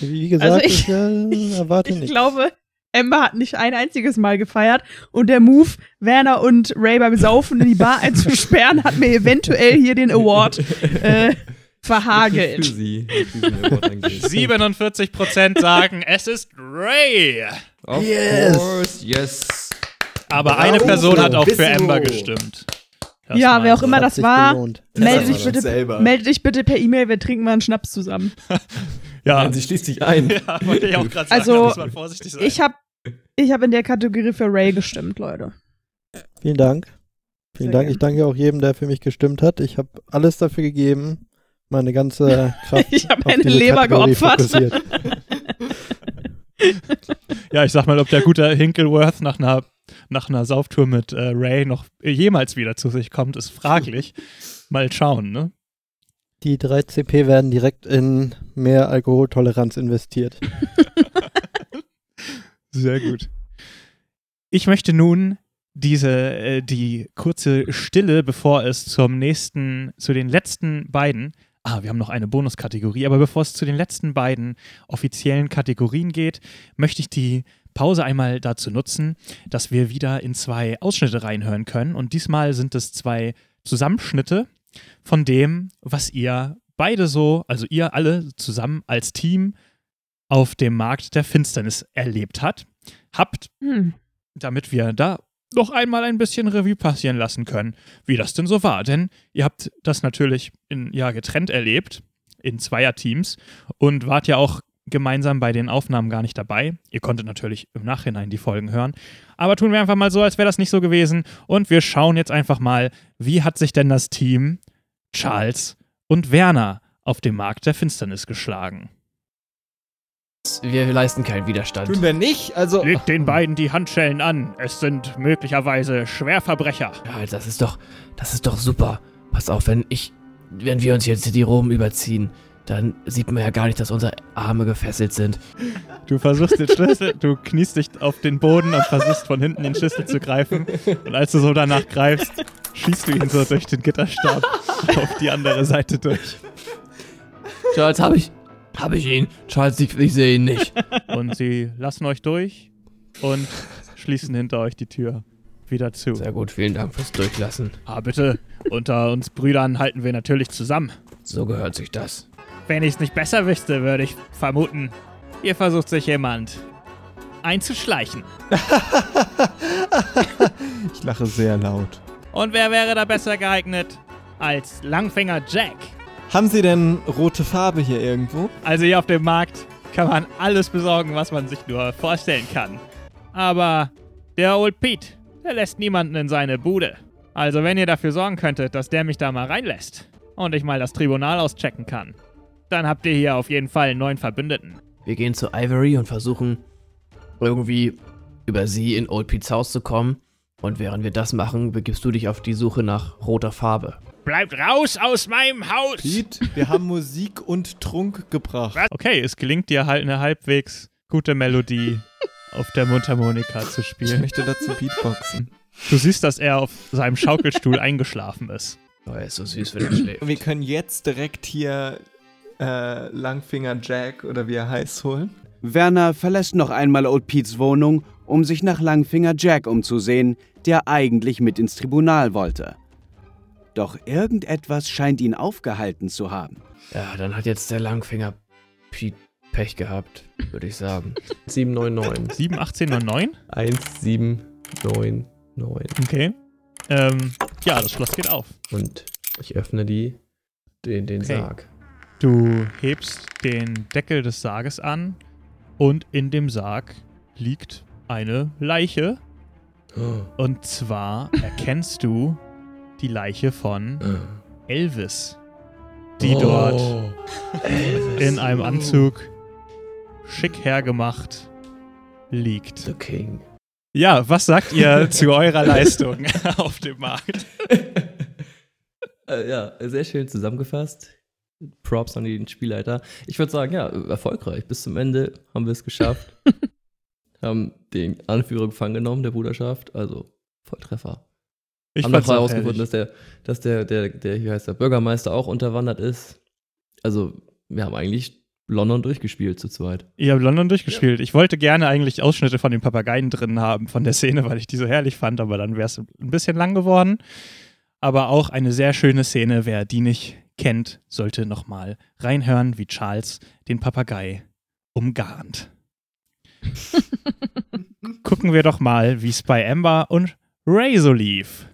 Wie gesagt, Also ich- ich, äh, *laughs* erwarte Ich nichts. glaube, Ember hat nicht ein einziges Mal gefeiert und der Move, Werner und Ray beim Saufen in die Bar *laughs* einzusperren, hat mir eventuell hier den Award äh, Für verhagelt. sie, was diesen Award angeht. 47% sagen, es ist Ray. Of Yes. course, yes. Aber Bravo, eine Person hat auch für. Ember gestimmt. Das Ja, wer auch immer das war, melde dich, bitte, melde dich bitte per E-Mail, wir trinken mal einen Schnaps zusammen. *laughs* Ja, Nein, sie schließt sich ein. *laughs* ja wollte ich auch *laughs* gerade sagen, Also, da muss man vorsichtig sein. Ich habe ich hab in der Kategorie für Ray gestimmt, Leute. Vielen Dank. Vielen Sehr Dank. gern. Ich danke auch jedem, der für mich gestimmt hat. Ich habe alles dafür gegeben, meine ganze Kraft *laughs* Ich hab auf meine diese Leber Kategorie geopfert. fokussiert. Ja, ich sag mal, ob der gute Hinkleworth nach einer, nach einer Sauftour mit äh, Ray noch jemals wieder zu sich kommt, ist fraglich. Mal schauen, ne? Die 3 CP werden direkt in mehr Alkoholtoleranz investiert. *laughs* Sehr gut. Ich möchte nun diese, äh, die kurze Stille, bevor es zum nächsten, zu den letzten beiden, ah, wir haben noch eine Bonuskategorie, aber bevor es zu den letzten beiden offiziellen Kategorien geht, möchte ich die Pause einmal dazu nutzen, dass wir wieder in zwei Ausschnitte reinhören können. Und diesmal sind es zwei Zusammenschnitte von dem, was ihr beide so, also ihr alle zusammen als Team auf dem Markt der Finsternis erlebt hat, habt, Hm. damit wir da noch einmal ein bisschen Revue passieren lassen können, wie das denn so war. Denn ihr habt das natürlich in, ja, getrennt erlebt, in Zweierteams, und wart ja auch gemeinsam bei den Aufnahmen gar nicht dabei. Ihr konntet natürlich im Nachhinein die Folgen hören. Aber tun wir einfach mal so, als wäre das nicht so gewesen. Und wir schauen jetzt einfach mal, wie hat sich denn das Team Charles und Werner auf dem Markt der Finsternis geschlagen. Wir leisten keinen Widerstand. Tun wir nicht? Also. Legt den beiden die Handschellen an. Es sind möglicherweise Schwerverbrecher. Ja, das ist doch, das ist doch super. Pass auf, wenn ich, wenn wir uns jetzt die Roben überziehen, dann sieht man ja gar nicht, dass unsere Arme gefesselt sind. Du versuchst den Schlüssel, du kniest dich auf den Boden und versuchst von hinten den Schlüssel zu greifen. Und als du so danach greifst, schießt du ihn so durch den Gitterstab auf die andere Seite durch. Charles, hab ich, hab ich ihn. Charles, ich, ich sehe ihn nicht. Und sie lassen euch durch und schließen hinter euch die Tür wieder zu. Sehr gut, vielen Dank fürs Durchlassen. Ah, bitte, unter uns Brüdern halten wir natürlich zusammen. So gehört sich das. Wenn ich es nicht besser wüsste, würde ich vermuten, hier versucht sich jemand einzuschleichen. *laughs* Ich lache sehr laut. Und wer wäre da besser geeignet als Langfinger Jack? Haben Sie denn rote Farbe hier irgendwo? Also hier auf dem Markt kann man alles besorgen, was man sich nur vorstellen kann. Aber der Old Pete, der lässt niemanden in seine Bude. Also wenn ihr dafür sorgen könntet, dass der mich da mal reinlässt und ich mal das Tribunal auschecken kann, dann habt ihr hier auf jeden Fall einen neuen Verbündeten. Wir gehen zu Ivory und versuchen irgendwie über sie in Old Pete's Haus zu kommen. Und während wir das machen, begibst du dich auf die Suche nach roter Farbe. Bleibt raus aus meinem Haus! Pete, wir haben Musik und Trunk gebracht. Okay, es gelingt dir halt eine halbwegs gute Melodie auf der Mundharmonika zu Ich spielen. möchte dazu Beatboxen. Du siehst, dass er auf seinem Schaukelstuhl *laughs* eingeschlafen ist. Oh, er ist so süß, wenn er schläft. Wir können jetzt direkt hier äh, Langfinger Jack oder wie er heißt holen. Werner verlässt noch einmal Old Pete's Wohnung, um sich nach Langfinger Jack umzusehen, der eigentlich mit ins Tribunal wollte. Doch irgendetwas scheint ihn aufgehalten zu haben. Ja, dann hat jetzt der Langfinger Pete Pech gehabt, würde ich sagen. 799. 7, 18 und 9? 1799. Okay. Ähm, ja, das Schloss geht auf. Und ich öffne die, den, den Okay. Sarg. Du hebst den Deckel des Sarges an und in dem Sarg liegt eine Leiche. Und zwar erkennst du die Leiche von Elvis, die Oh. dort in einem Anzug schick hergemacht liegt. The King. Ja, was sagt ihr *laughs* zu eurer Leistung *laughs* auf dem Markt? *laughs* Äh, ja, sehr schön zusammengefasst. Props an den Spielleiter. Ich würde sagen, ja, erfolgreich. Bis zum Ende haben wir es geschafft. *laughs* haben den Anführer gefangen genommen, der Bruderschaft. Also Volltreffer. Ich fand's auch herausgefunden, dass der, dass der, der, der, wie heißt der, Bürgermeister auch unterwandert ist. Also, wir haben eigentlich London durchgespielt zu zweit. Ihr habt London durchgespielt. Ich wollte gerne eigentlich Ausschnitte von den Papageien drin haben, von der Szene, weil ich die so herrlich fand, aber dann wäre es ein bisschen lang geworden. Aber auch eine sehr schöne Szene. Wer die nicht kennt, sollte nochmal reinhören, wie Charles den Papagei umgarnt. *laughs* Gucken wir doch mal, wie es bei Amber und Ray so lief.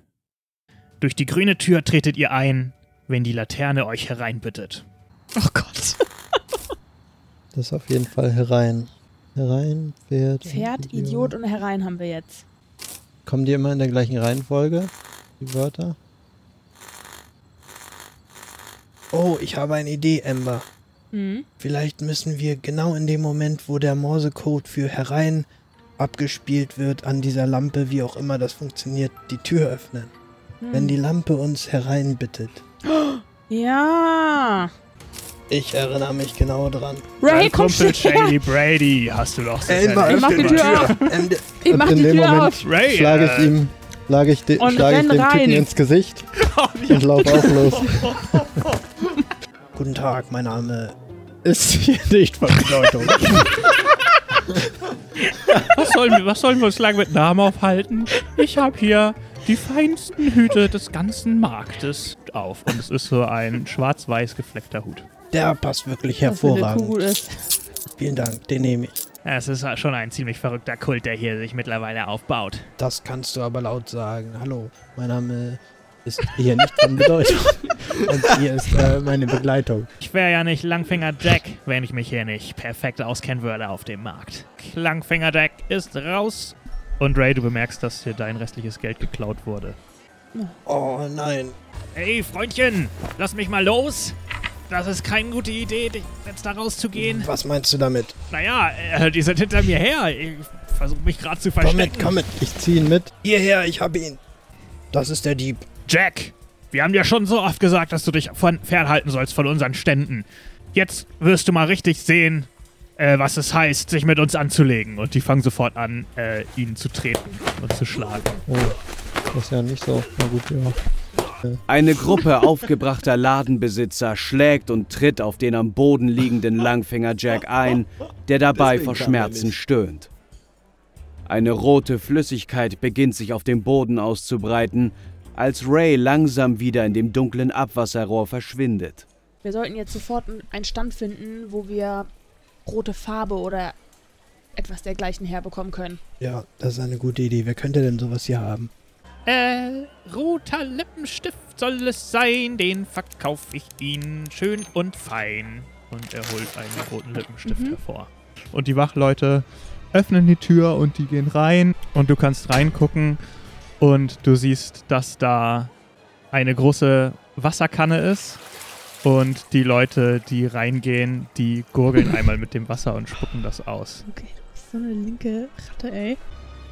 Durch die grüne Tür tretet ihr ein, wenn die Laterne euch hereinbittet. Oh Gott. *laughs* Das ist auf jeden Fall herein. Herein, Pferd. Pferd, Idiot und herein haben wir jetzt. Kommen die immer in der gleichen Reihenfolge, die Wörter? Oh, ich habe eine Idee, Amber. Mhm. Vielleicht müssen wir genau in dem Moment, wo der Morsecode für herein abgespielt wird, an dieser Lampe, wie auch immer das funktioniert, die Tür öffnen. Wenn die Lampe uns hereinbittet. *gasps* Ja. Ich erinnere mich genau dran. Ray, Dein komm Kumpel schnell. Shady Brady hast du doch so Elmar, Ich mach die Tür auf. Ich mach die Tür Moment auf. Ray, schlage ich äh, ihm, schlage ich, de, schlage ich dem Typen rein. ins Gesicht *laughs* und laufe *laughs* auch los. *laughs* Guten Tag, mein Name ist hier nicht von Bedeutung. Was sollen, wir, was sollen wir uns lange mit Namen aufhalten? Ich habe hier die feinsten Hüte des ganzen Marktes auf. Und es ist so ein schwarz-weiß gefleckter Hut. Der passt wirklich Was für eine hervorragend. Vielen Dank, den nehme ich. Es ist schon ein ziemlich verrückter Kult, der hier sich mittlerweile aufbaut. Das kannst du aber laut sagen. Hallo, mein Name ist hier nicht von Bedeutung. *laughs* Und hier ist äh, meine Begleitung. Ich wäre ja nicht Langfinger Jack, wenn ich mich hier nicht perfekt auskennen würde auf dem Markt. Langfinger Jack ist raus. Und Ray, du bemerkst, dass dir dein restliches Geld geklaut wurde. Oh nein. Hey, Freundchen, lass mich mal los. Das ist keine gute Idee, dich jetzt da rauszugehen. Was meinst du damit? Naja, äh, die sind hinter mir her. Ich versuche mich gerade zu Komm verstecken. mit, komm mit. Ich zieh ihn mit. Hierher, ich hab ihn. Das ist der Dieb. Jack, wir haben dir schon so oft gesagt, dass du dich von fernhalten sollst von unseren Ständen. Jetzt wirst du mal richtig sehen, äh, was es heißt, sich mit uns anzulegen. Und die fangen sofort an, äh, ihn zu treten und zu schlagen. Oh, das ist ja nicht so. Na gut, ja. Eine Gruppe aufgebrachter Ladenbesitzer schlägt und tritt auf den am Boden liegenden Langfinger Jack ein, der dabei Deswegen vor er Schmerzen stöhnt. Eine rote Flüssigkeit beginnt sich auf dem Boden auszubreiten, als Ray langsam wieder in dem dunklen Abwasserrohr verschwindet. Wir sollten jetzt sofort einen Stand finden, wo wir rote Farbe oder etwas dergleichen herbekommen können. Ja, das ist eine gute Idee. Wer könnte denn sowas hier haben? Äh, roter Lippenstift soll es sein, den verkaufe ich Ihnen schön und fein. Und er holt einen roten Lippenstift Mhm. hervor. Und die Wachleute öffnen die Tür und die gehen rein. Und du kannst reingucken und du siehst, dass da eine große Wasserkanne ist. Und die Leute, die reingehen, die gurgeln *laughs* einmal mit dem Wasser und spucken das aus. Okay, du bist so eine linke Ratte, ey.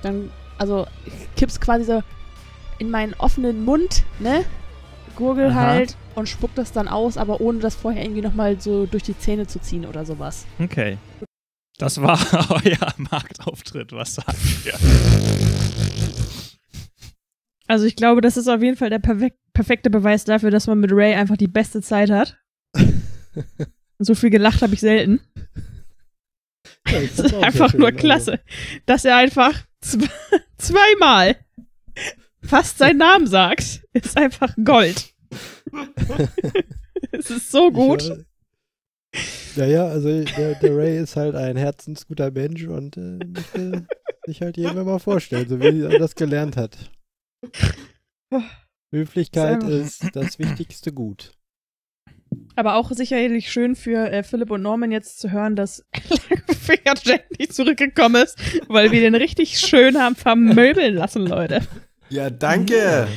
Dann, also, ich kipp's quasi so in meinen offenen Mund, ne? Gurgel Aha. halt und spuck das dann aus, aber ohne das vorher irgendwie nochmal so durch die Zähne zu ziehen oder sowas. Okay. Das war *laughs* euer Marktauftritt. Was sagt ihr? *laughs* Also ich glaube, das ist auf jeden Fall der perfek perfekte Beweis dafür, dass man mit Ray einfach die beste Zeit hat. *laughs* so viel gelacht habe ich selten. Ja, Das ist einfach schön, nur also. klasse, dass er einfach zw *laughs* zweimal fast seinen Namen sagt. Ist einfach Gold. *laughs* es ist so gut. Ich, äh, ja, ja, also der, der Ray ist halt ein herzensguter Mensch und äh, möchte sich halt jedem mal vorstellen, so wie er das gelernt hat. Höflichkeit Ist das wichtigste Gut. Aber auch sicherlich schön für äh, Philipp und Norman jetzt zu hören, dass *laughs* Finger Jack nicht zurückgekommen ist, weil wir den richtig schön haben vermöbeln lassen, Leute. Ja, danke.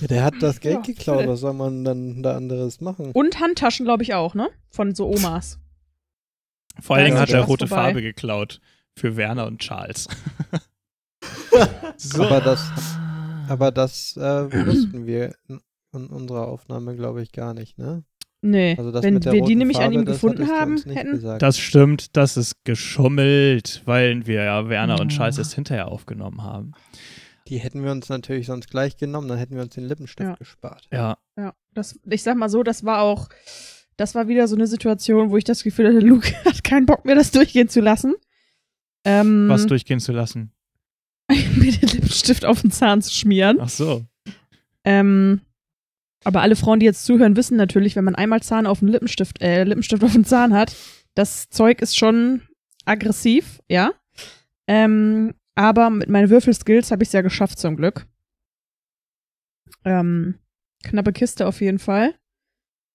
Ja, der hat das Geld Ja, geklaut, was soll man dann da anderes machen? Und Handtaschen, glaube ich, auch, ne? Von so Omas. Vor allen Dingen hat er rote vorbei. Farbe geklaut für Werner und Charles. *laughs* *laughs* so. Aber das, aber das äh, wussten wir in, in unserer Aufnahme, glaube ich, gar nicht, ne? Nee, Also das wenn mit der wir die nämlich an Farbe, ihm das gefunden haben hätten. gesagt. Das stimmt, das ist geschummelt, weil wir ja Werner und Ja. Charles erst hinterher aufgenommen haben. Die hätten wir uns natürlich sonst gleich genommen, dann hätten wir uns den Lippenstift Ja. gespart. Ja, Ja, das, ich sag mal so, das war auch Das war wieder so eine Situation, wo ich das Gefühl hatte, Luke *laughs* hat keinen Bock mehr, das durchgehen zu lassen. Ähm, Was durchgehen zu lassen. *laughs* mir den Lippenstift auf den Zahn zu schmieren. Ach so. Ähm, aber alle Frauen, die jetzt zuhören, wissen natürlich, wenn man einmal Zahn auf den Lippenstift, äh, Lippenstift auf den Zahn hat, das Zeug ist schon aggressiv, ja. Ähm, aber mit meinen Würfelskills habe ich es ja geschafft zum Glück. Ähm, knappe Kiste auf jeden Fall.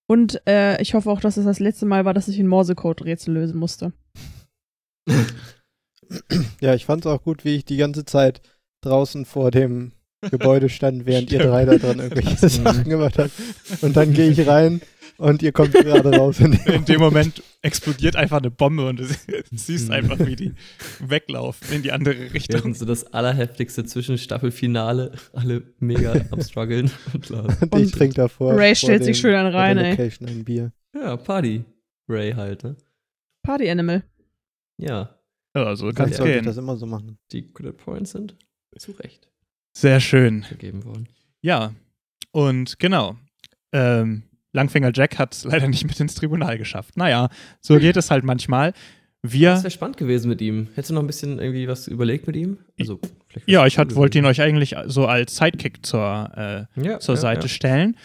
Und äh, ich hoffe auch, dass es das letzte Mal war, dass ich ein Morsecode-Rätsel lösen musste. *laughs* Ja, ich fand es auch gut, wie ich die ganze Zeit draußen vor dem Gebäude stand, während ihr drei da dran irgendwelche Sachen gemacht habt. Und dann gehe ich rein und ihr kommt gerade raus. In dem, In dem Moment explodiert einfach eine Bombe und du *laughs* siehst Mhm. einfach, wie die weglaufen in die andere Wir hatten Richtung. so das allerheftigste Zwischenstaffelfinale. Alle mega *laughs* am struggeln. Und und ich trinke davor. Ray stellt sich schön der rein, ey. Ein Bier. Ja, Party. Ray halt, ne? Party Animal. Ja, Ja, so Dann kann es sollte ich das immer so machen. die Credit Points sind zu Recht Sehr schön. vergeben worden. Ja, und genau. Ähm, Langfinger Jack hat es leider nicht mit ins Tribunal geschafft. Naja, so *laughs* geht es halt manchmal. Wir, Das wäre spannend gewesen mit ihm. Hättest du noch ein bisschen irgendwie was überlegt mit ihm? Also, vielleicht ja, ich hat, wollte ihn euch eigentlich so als Sidekick zur, äh, ja, zur ja, Seite ja. stellen.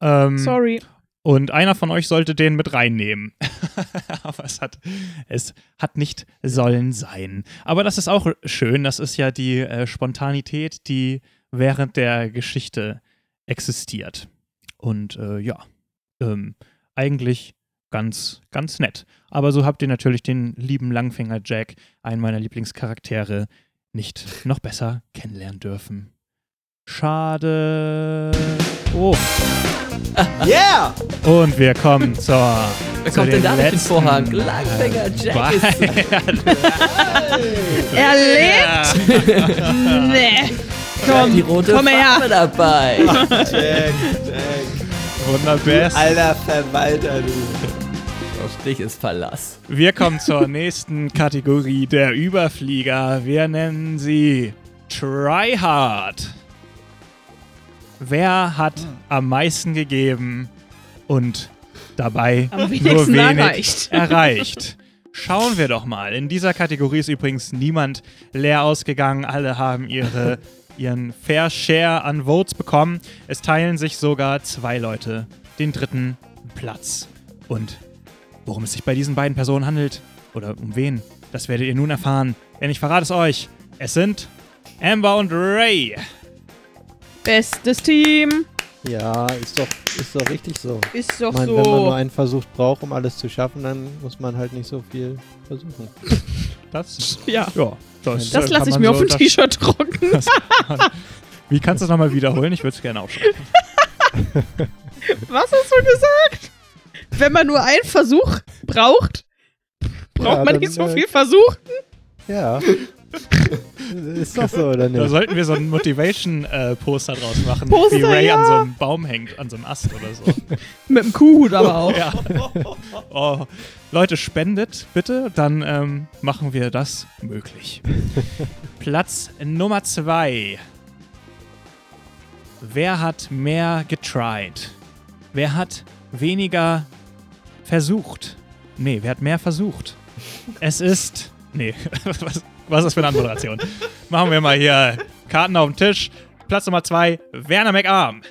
Ähm, Sorry. Und einer von euch sollte den mit reinnehmen. *laughs* Aber es hat, es hat nicht sollen sein. Aber das ist auch schön. Das ist ja die äh, Spontanität, die während der Geschichte existiert. Und äh, ja, ähm, eigentlich ganz, ganz nett. Aber so habt ihr natürlich den lieben Langfinger Jack, einen meiner Lieblingscharaktere, nicht noch besser kennenlernen dürfen. Schade. Oh. *laughs* Yeah! Und wir kommen zur. Wer zu kommt denn den da den letzten Vorhang? Langfinger Jack ist Er lebt! *laughs* nee. Komm, die rote komm her. Farbe dabei. Jack, *laughs* Jack. Wunderbest. Alter Verwalter, du. Auf dich ist Verlass. Wir kommen zur nächsten Kategorie der Überflieger. Wir nennen sie Tryhard. Wer hat am meisten gegeben und dabei nur wenig erreicht. *laughs* erreicht? Schauen wir doch mal. In dieser Kategorie ist übrigens niemand leer ausgegangen. Alle haben ihre, ihren Fair Share an Votes bekommen. Es teilen sich sogar zwei Leute den dritten Platz. Und worum es sich bei diesen beiden Personen handelt oder um wen, das werdet ihr nun erfahren. Denn ich verrate es euch. Es sind Amber und Ray. Bestes Team. Ja, ist doch, ist doch richtig so. Ist doch Ich meine, wenn man nur so. einen Versuch braucht, um alles zu schaffen, dann muss man halt nicht so viel versuchen. *laughs* Das, Ja. ja, das, Das lasse ich mir so auf dem T-Shirt drucken. *laughs* das Wie kannst du es nochmal wiederholen? Ich würde es gerne aufschreiben. *laughs* Was hast du gesagt? Wenn man nur einen Versuch braucht, braucht Ja, man dann, nicht so äh, viel Versuch. Ja. Ist doch so, oder Da nicht? sollten wir so ein Motivation-Poster draus machen, Poster, wie Ray ja. an so einem Baum hängt, an so einem Ast oder so. Mit dem Kuhhut aber *laughs* auch. ja. oh. Leute, spendet bitte, dann ähm, machen wir das möglich. Platz Nummer zwei. Wer hat mehr getried? Wer hat weniger versucht? Nee, wer hat mehr versucht? Es ist. Nee, *laughs* was, was ist das für eine Anmoderation? Machen wir mal hier Karten auf den Tisch. Platz Nummer zwei, Werner McArm.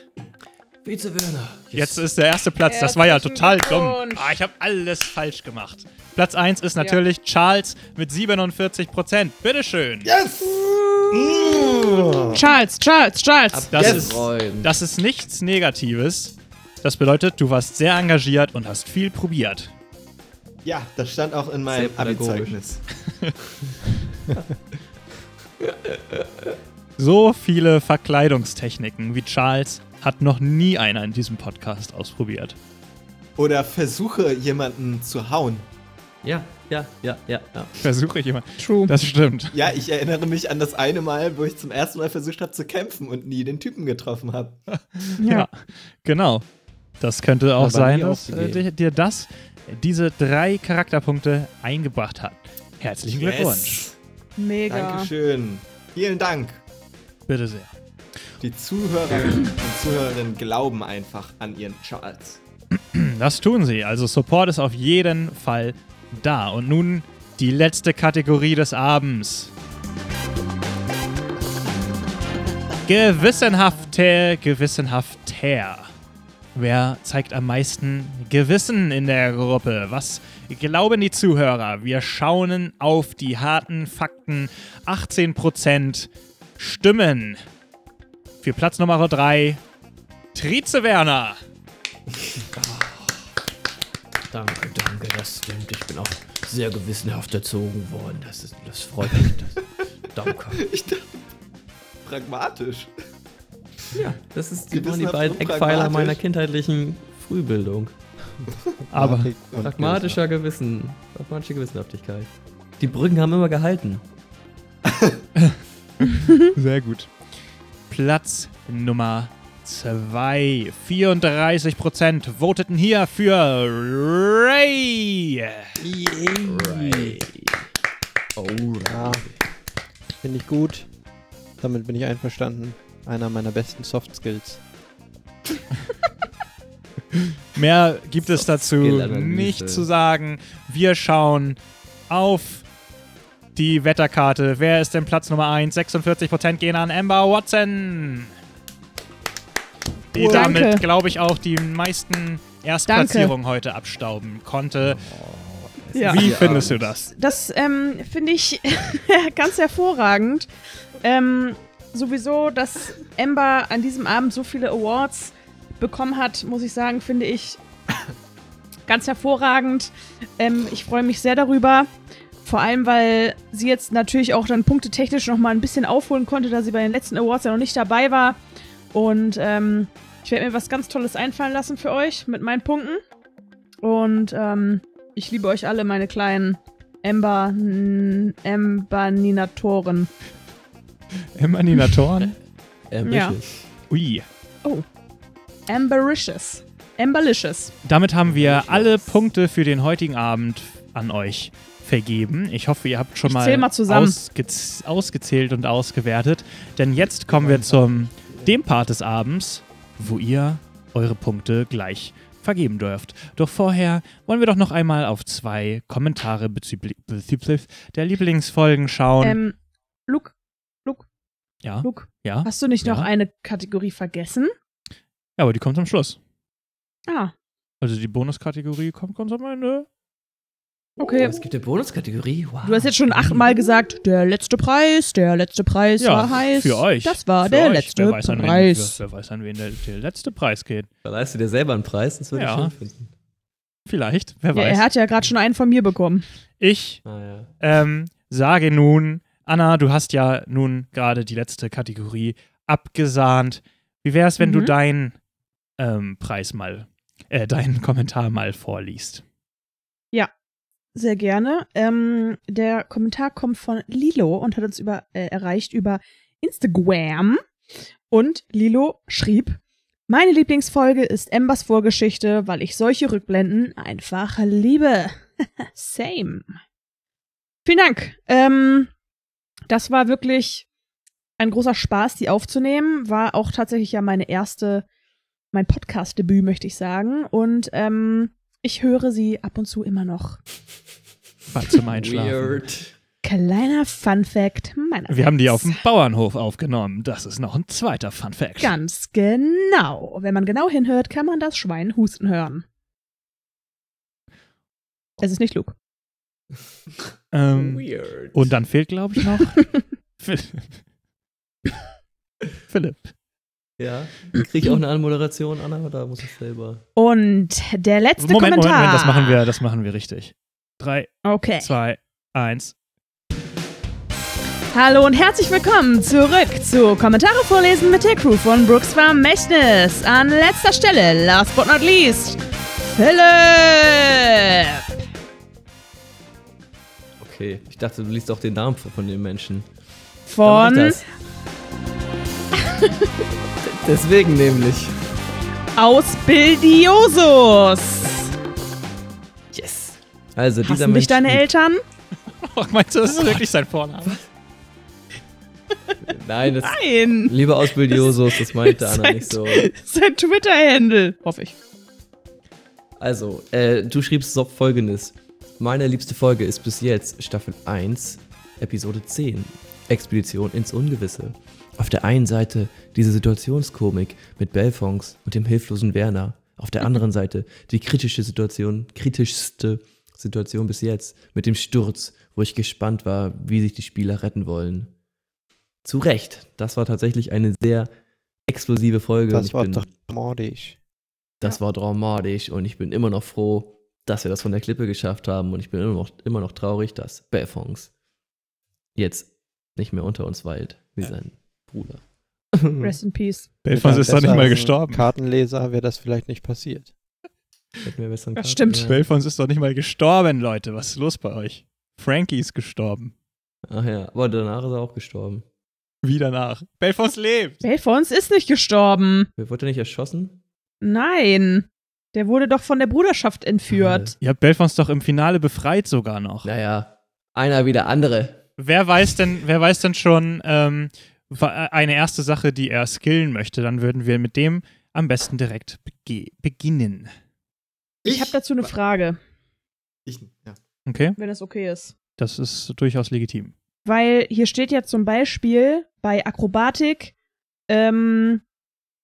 Vize Werner. Jetzt ist der erste Platz. Das war ja total dumm. Ah, ich habe alles falsch gemacht. Platz 1 ist natürlich Charles mit 47 Prozent. Bitteschön. Yes! Charles, Charles, Charles. Das, Yes. ist, das ist nichts Negatives. Das bedeutet, du warst sehr engagiert und hast viel probiert. Ja, das stand auch in meinem. Abi-Zeugnis. *laughs* *laughs* So viele Verkleidungstechniken wie Charles hat noch nie einer in diesem Podcast ausprobiert. Oder versuche jemanden zu hauen. Ja, ja, ja, ja, ja. Versuche ich immer. True. Das stimmt. Ja, ich erinnere mich an das eine Mal, wo ich zum ersten Mal versucht habe zu kämpfen und nie den Typen getroffen habe. Ja, genau. Das könnte auch Aber sein, dass äh, dir, dir das, diese drei Charakterpunkte eingebracht hat. Herzlichen Glückwunsch. Mega. Dankeschön. Vielen Dank. Bitte sehr. Die Zuhörer und Zuhörerinnen glauben einfach an ihren Charles. Das tun sie. Also Support ist auf jeden Fall da. Und nun die letzte Kategorie des Abends. Gewissenhafte, gewissenhafter. Wer zeigt am meisten Gewissen in der Gruppe? Was glauben die Zuhörer? Wir schauen auf die harten Fakten. 18% stimmen. Für Platz Nummer 3 Trize Werner. Danke, danke, das stimmt. Ich bin auch sehr gewissenhaft erzogen worden. Das, ist, das freut mich. Das, danke. Ich dachte, pragmatisch. Ja, das ist die, waren die beiden Eckpfeiler meiner kindheitlichen Frühbildung. *laughs* Aber Pragmatischer Gewissen. Pragmatische Gewissenhaftigkeit. Die Brücken haben immer gehalten. *laughs* Sehr gut. Platz Nummer 2. 34% voteten hier für Ray. Ray. Oh, Ja, finde ich gut. Damit bin ich einverstanden. Einer meiner besten Soft Skills. *laughs* Mehr gibt es dazu nicht zu sagen. Wir schauen auf die Wetterkarte. Wer ist denn Platz Nummer 1? 46% gehen an Amber Watson. Die Oh, damit, glaube ich, auch die meisten Erstplatzierungen heute abstauben konnte. Ja. Wie findest du das? Das ähm, finde ich *laughs* ganz hervorragend. Ähm, sowieso, dass Amber an diesem Abend so viele Awards bekommen hat, muss ich sagen, finde ich ganz hervorragend. Ähm, ich freue mich sehr darüber. Vor allem, weil sie jetzt natürlich auch dann punktetechnisch noch mal ein bisschen aufholen konnte, da sie bei den letzten Awards ja noch nicht dabei war. Und ähm, ich werde mir was ganz Tolles einfallen lassen für euch mit meinen Punkten. Und ähm, ich liebe euch alle, meine kleinen Ember Emberninatoren. Emanatoren? Ambitious. *laughs* Ui. Ambericious. Amberlicious. Damit haben wir alle Punkte für den heutigen Abend an euch vergeben. Ich hoffe, ihr habt schon mal, mal zusammen. ausgez ausgezählt und ausgewertet. Denn jetzt kommen wir zum dem Part des Abends, wo ihr eure Punkte gleich vergeben dürft. Doch vorher wollen wir doch noch einmal auf zwei Kommentare bezüglich, bezüglich der Lieblingsfolgen schauen. Ähm, Luke, ja, Luke, ja. hast du nicht noch Ja. eine Kategorie vergessen? ja, aber die kommt am Schluss. Ah, Also die Bonuskategorie kommt ganz am Ende. okay. Oh, es gibt eine Bonuskategorie. Wow. Du hast jetzt schon achtmal gesagt, der letzte Preis, der letzte Preis Ja, war heiß. für euch. Das war Für der euch. letzte wer weiß, Preis. Wen, wer, wer weiß, an wen der, der letzte Preis geht. Da leist du dir selber einen Preis, das würde Ja. ich schön finden. Vielleicht, wer Ja, weiß. er hat ja gerade schon einen von mir bekommen. ich Ah, ja. ähm, sage nun, Anna, du hast ja nun gerade die letzte Kategorie abgesahnt. Wie wäre es, wenn du Mhm. deinen ähm, Preis mal, äh, deinen Kommentar mal vorliest? Sehr gerne. Ähm, der Kommentar kommt von Lilo und hat uns über, äh, erreicht über Instagram. Und Lilo schrieb, meine Lieblingsfolge ist Embers Vorgeschichte, weil ich solche Rückblenden einfach liebe. *laughs* Same. Vielen Dank. Ähm, das war wirklich ein großer Spaß, die aufzunehmen. War auch tatsächlich ja meine erste, mein Podcast-Debüt, möchte ich sagen. Und ähm, ich höre sie ab und zu immer noch. Mal zum Einschlafen. Weird. Kleiner Fun Fact meiner Wir haben die auf dem Bauernhof aufgenommen. Das ist noch ein zweiter Fun Fact. Ganz genau. Wenn man genau hinhört, kann man das Schwein husten hören. Es ist nicht Luke. *laughs* Ähm, Weird. und dann fehlt, glaube ich, noch *laughs* Philipp. Philipp. Ja. Kriege ich auch eine Anmoderation, Anna, oder muss ich selber? Und der letzte Moment, Moment, Kommentar. Moment, das machen wir, das machen wir richtig. Drei, Okay. zwei, eins. Hallo und herzlich willkommen zurück zu Kommentare vorlesen mit der Crew von Brooks Vermächtnis. An letzter Stelle, last but not least, Philipp. Okay, ich dachte, du liest auch den Namen von den Menschen. Von. *laughs* Deswegen nämlich. Ausbildiosus. Yes. Also, dieser Hassen dich Mensch. deine Eltern? *laughs* Oh, meinst du, das ist wirklich sein Vorname? *laughs* Nein, das. Nein. Lieber Ausbildiosus, das meinte Anna Sein- nicht so. Sein Twitter-Handle. Hoffe ich. Also, äh, du schriebst so folgendes. Meine liebste Folge ist bis jetzt Staffel 1, Episode 10. Expedition ins Ungewisse. Auf der einen Seite diese Situationskomik mit Belfons und dem hilflosen Werner. Auf der anderen *laughs* Seite die kritische Situation, kritischste Situation bis jetzt mit dem Sturz, wo ich gespannt war, wie sich die Spieler retten wollen. Zu Recht, das war tatsächlich eine sehr explosive Folge. Das ich war bin, doch dramatisch. das war dramatisch und ich bin immer noch froh, dass wir das von der Klippe geschafft haben und ich bin immer noch, immer noch traurig, dass Belfons jetzt nicht mehr unter uns weilt, wie sein Bruder. *laughs* Rest in Peace. Belfons ist doch nicht mal gestorben. Kartenleser wäre das vielleicht nicht passiert. Das stimmt. Ja. Belfons ist doch nicht mal gestorben, Leute. Was ist los bei euch? Frankie ist gestorben. Ach ja, aber danach ist er auch gestorben. Wie danach? Belfons lebt. Belfons ist nicht gestorben. Wurde nicht erschossen? Nein. Der wurde doch von der Bruderschaft entführt. Ihr habt Belfons doch im Finale befreit sogar noch. Naja, einer wie der andere. Wer weiß denn, wer weiß denn schon ähm, wa- eine erste Sache, die er skillen möchte? Dann würden wir mit dem am besten direkt bege beginnen. Ich habe dazu eine Frage, Ich, ja. Okay? wenn das okay ist. Das ist durchaus legitim. Weil hier steht ja zum Beispiel bei Akrobatik ähm,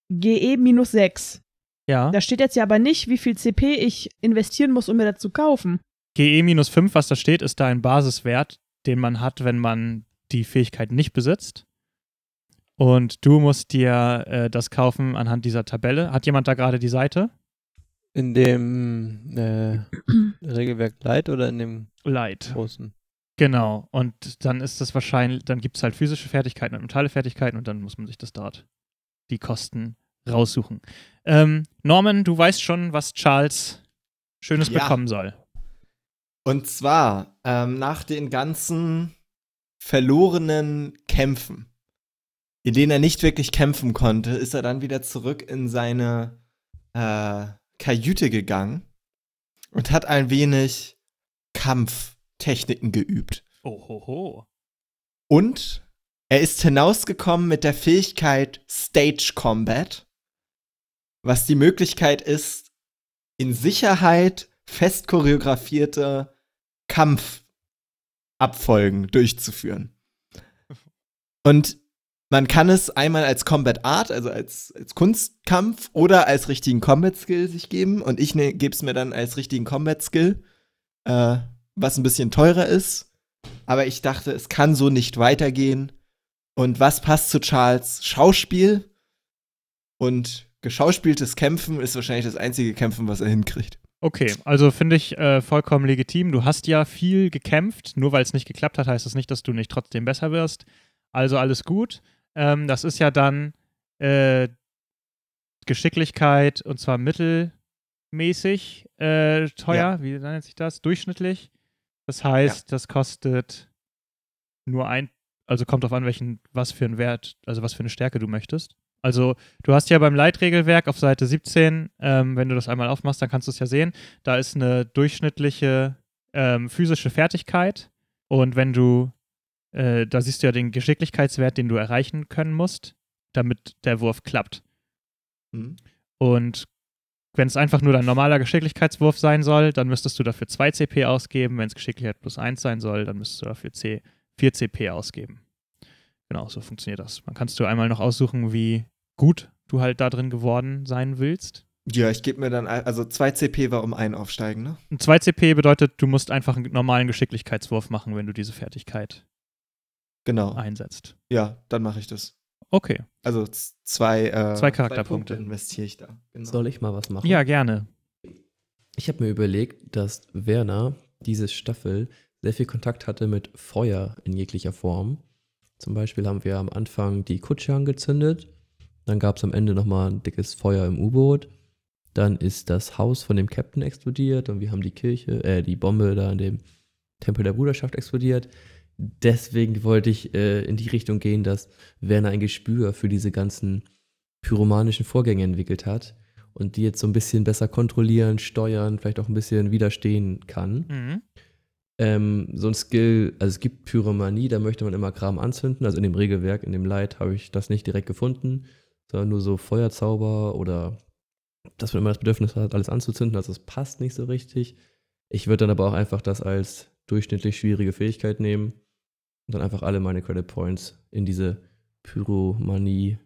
GE minus 6. Ja. Da steht jetzt ja aber nicht, wie viel CP ich investieren muss, um mir das zu kaufen. GE minus 5, was da steht, ist da ein Basiswert, den man hat, wenn man die Fähigkeit nicht besitzt. Und du musst dir äh, das kaufen anhand dieser Tabelle. Hat jemand da gerade die Seite? In dem äh, *clears throat* Regelwerk Light oder in dem Light. großen? Genau. Und dann ist das wahrscheinlich, dann gibt es halt physische Fertigkeiten und mentale Fertigkeiten und dann muss man sich das dort, die Kosten raussuchen. Ähm, Norman, du weißt schon, was Charles Schönes Ja. bekommen soll. Und zwar ähm, nach den ganzen verlorenen Kämpfen, in denen er nicht wirklich kämpfen konnte, ist er dann wieder zurück in seine äh, Kajüte gegangen und hat ein wenig Kampftechniken geübt. Ohoho. Und er ist hinausgekommen mit der Fähigkeit Stage Combat, was die Möglichkeit ist, in Sicherheit fest choreografierte Kampfabfolgen durchzuführen. Und man kann es einmal als Combat Art, also als, als Kunstkampf oder als richtigen Combat Skill sich geben. Und ich ne, gebe es mir dann als richtigen Combat Skill, äh, was ein bisschen teurer ist. Aber ich dachte, es kann so nicht weitergehen. Und was passt zu Charles? Schauspiel und geschauspieltes Kämpfen ist wahrscheinlich das einzige Kämpfen, was er hinkriegt. Okay, also finde ich äh, vollkommen legitim. Du hast ja viel gekämpft. Nur weil es nicht geklappt hat, heißt das nicht, dass du nicht trotzdem besser wirst. Also alles gut. Ähm, das ist ja dann äh, Geschicklichkeit und zwar mittelmäßig äh, teuer. Wie nennt sich das? Durchschnittlich. Das heißt, das kostet nur ein, also kommt auf an, welchen, was für einen Wert, also was für eine Stärke du möchtest. Also du hast ja beim Leitregelwerk auf Seite 17, ähm, wenn du das einmal aufmachst, dann kannst du es ja sehen, da ist eine durchschnittliche ähm, physische Fertigkeit und wenn du, äh, da siehst du ja den Geschicklichkeitswert, den du erreichen können musst, damit der Wurf klappt. Mhm. Und wenn es einfach nur dein normaler Geschicklichkeitswurf sein soll, dann müsstest du dafür 2 CP ausgeben. Wenn es Geschicklichkeit plus 1 sein soll, dann müsstest du dafür C 4 CP ausgeben. Genau, so funktioniert das. Man kannst du einmal noch aussuchen, wie gut du halt da drin geworden sein willst. Ja, ich gebe mir dann, also 2 CP war um ein aufsteigen, ne? Und 2 CP bedeutet, du musst einfach einen normalen Geschicklichkeitswurf machen, wenn du diese Fertigkeit Genau. einsetzt. Ja, dann mache ich das. Okay. Also zwei, äh, Zwei Charakterpunkte. investiere ich da. Genau. Soll ich mal was machen? Ja, gerne. Ich habe mir überlegt, dass Werner diese Staffel sehr viel Kontakt hatte mit Feuer in jeglicher Form. Zum Beispiel haben wir am Anfang die Kutsche angezündet. Dann gab es am Ende nochmal ein dickes Feuer im U-Boot. Dann ist das Haus von dem Captain explodiert und wir haben die Kirche, äh, die Bombe da in dem Tempel der Bruderschaft explodiert. Deswegen wollte ich äh, in die Richtung gehen, dass Werner ein Gespür für diese ganzen pyromanischen Vorgänge entwickelt hat und die jetzt so ein bisschen besser kontrollieren, steuern, vielleicht auch ein bisschen widerstehen kann. Mhm. Ähm, so ein Skill, also es gibt Pyromanie, da möchte man immer Kram anzünden. Also in dem Regelwerk, in dem Light habe ich das nicht direkt gefunden, sondern nur so Feuerzauber oder dass man immer das Bedürfnis hat, alles anzuzünden, also es passt nicht so richtig. Ich würde dann aber auch einfach das als durchschnittlich schwierige Fähigkeit nehmen und dann einfach alle meine Credit Points in diese Pyromanie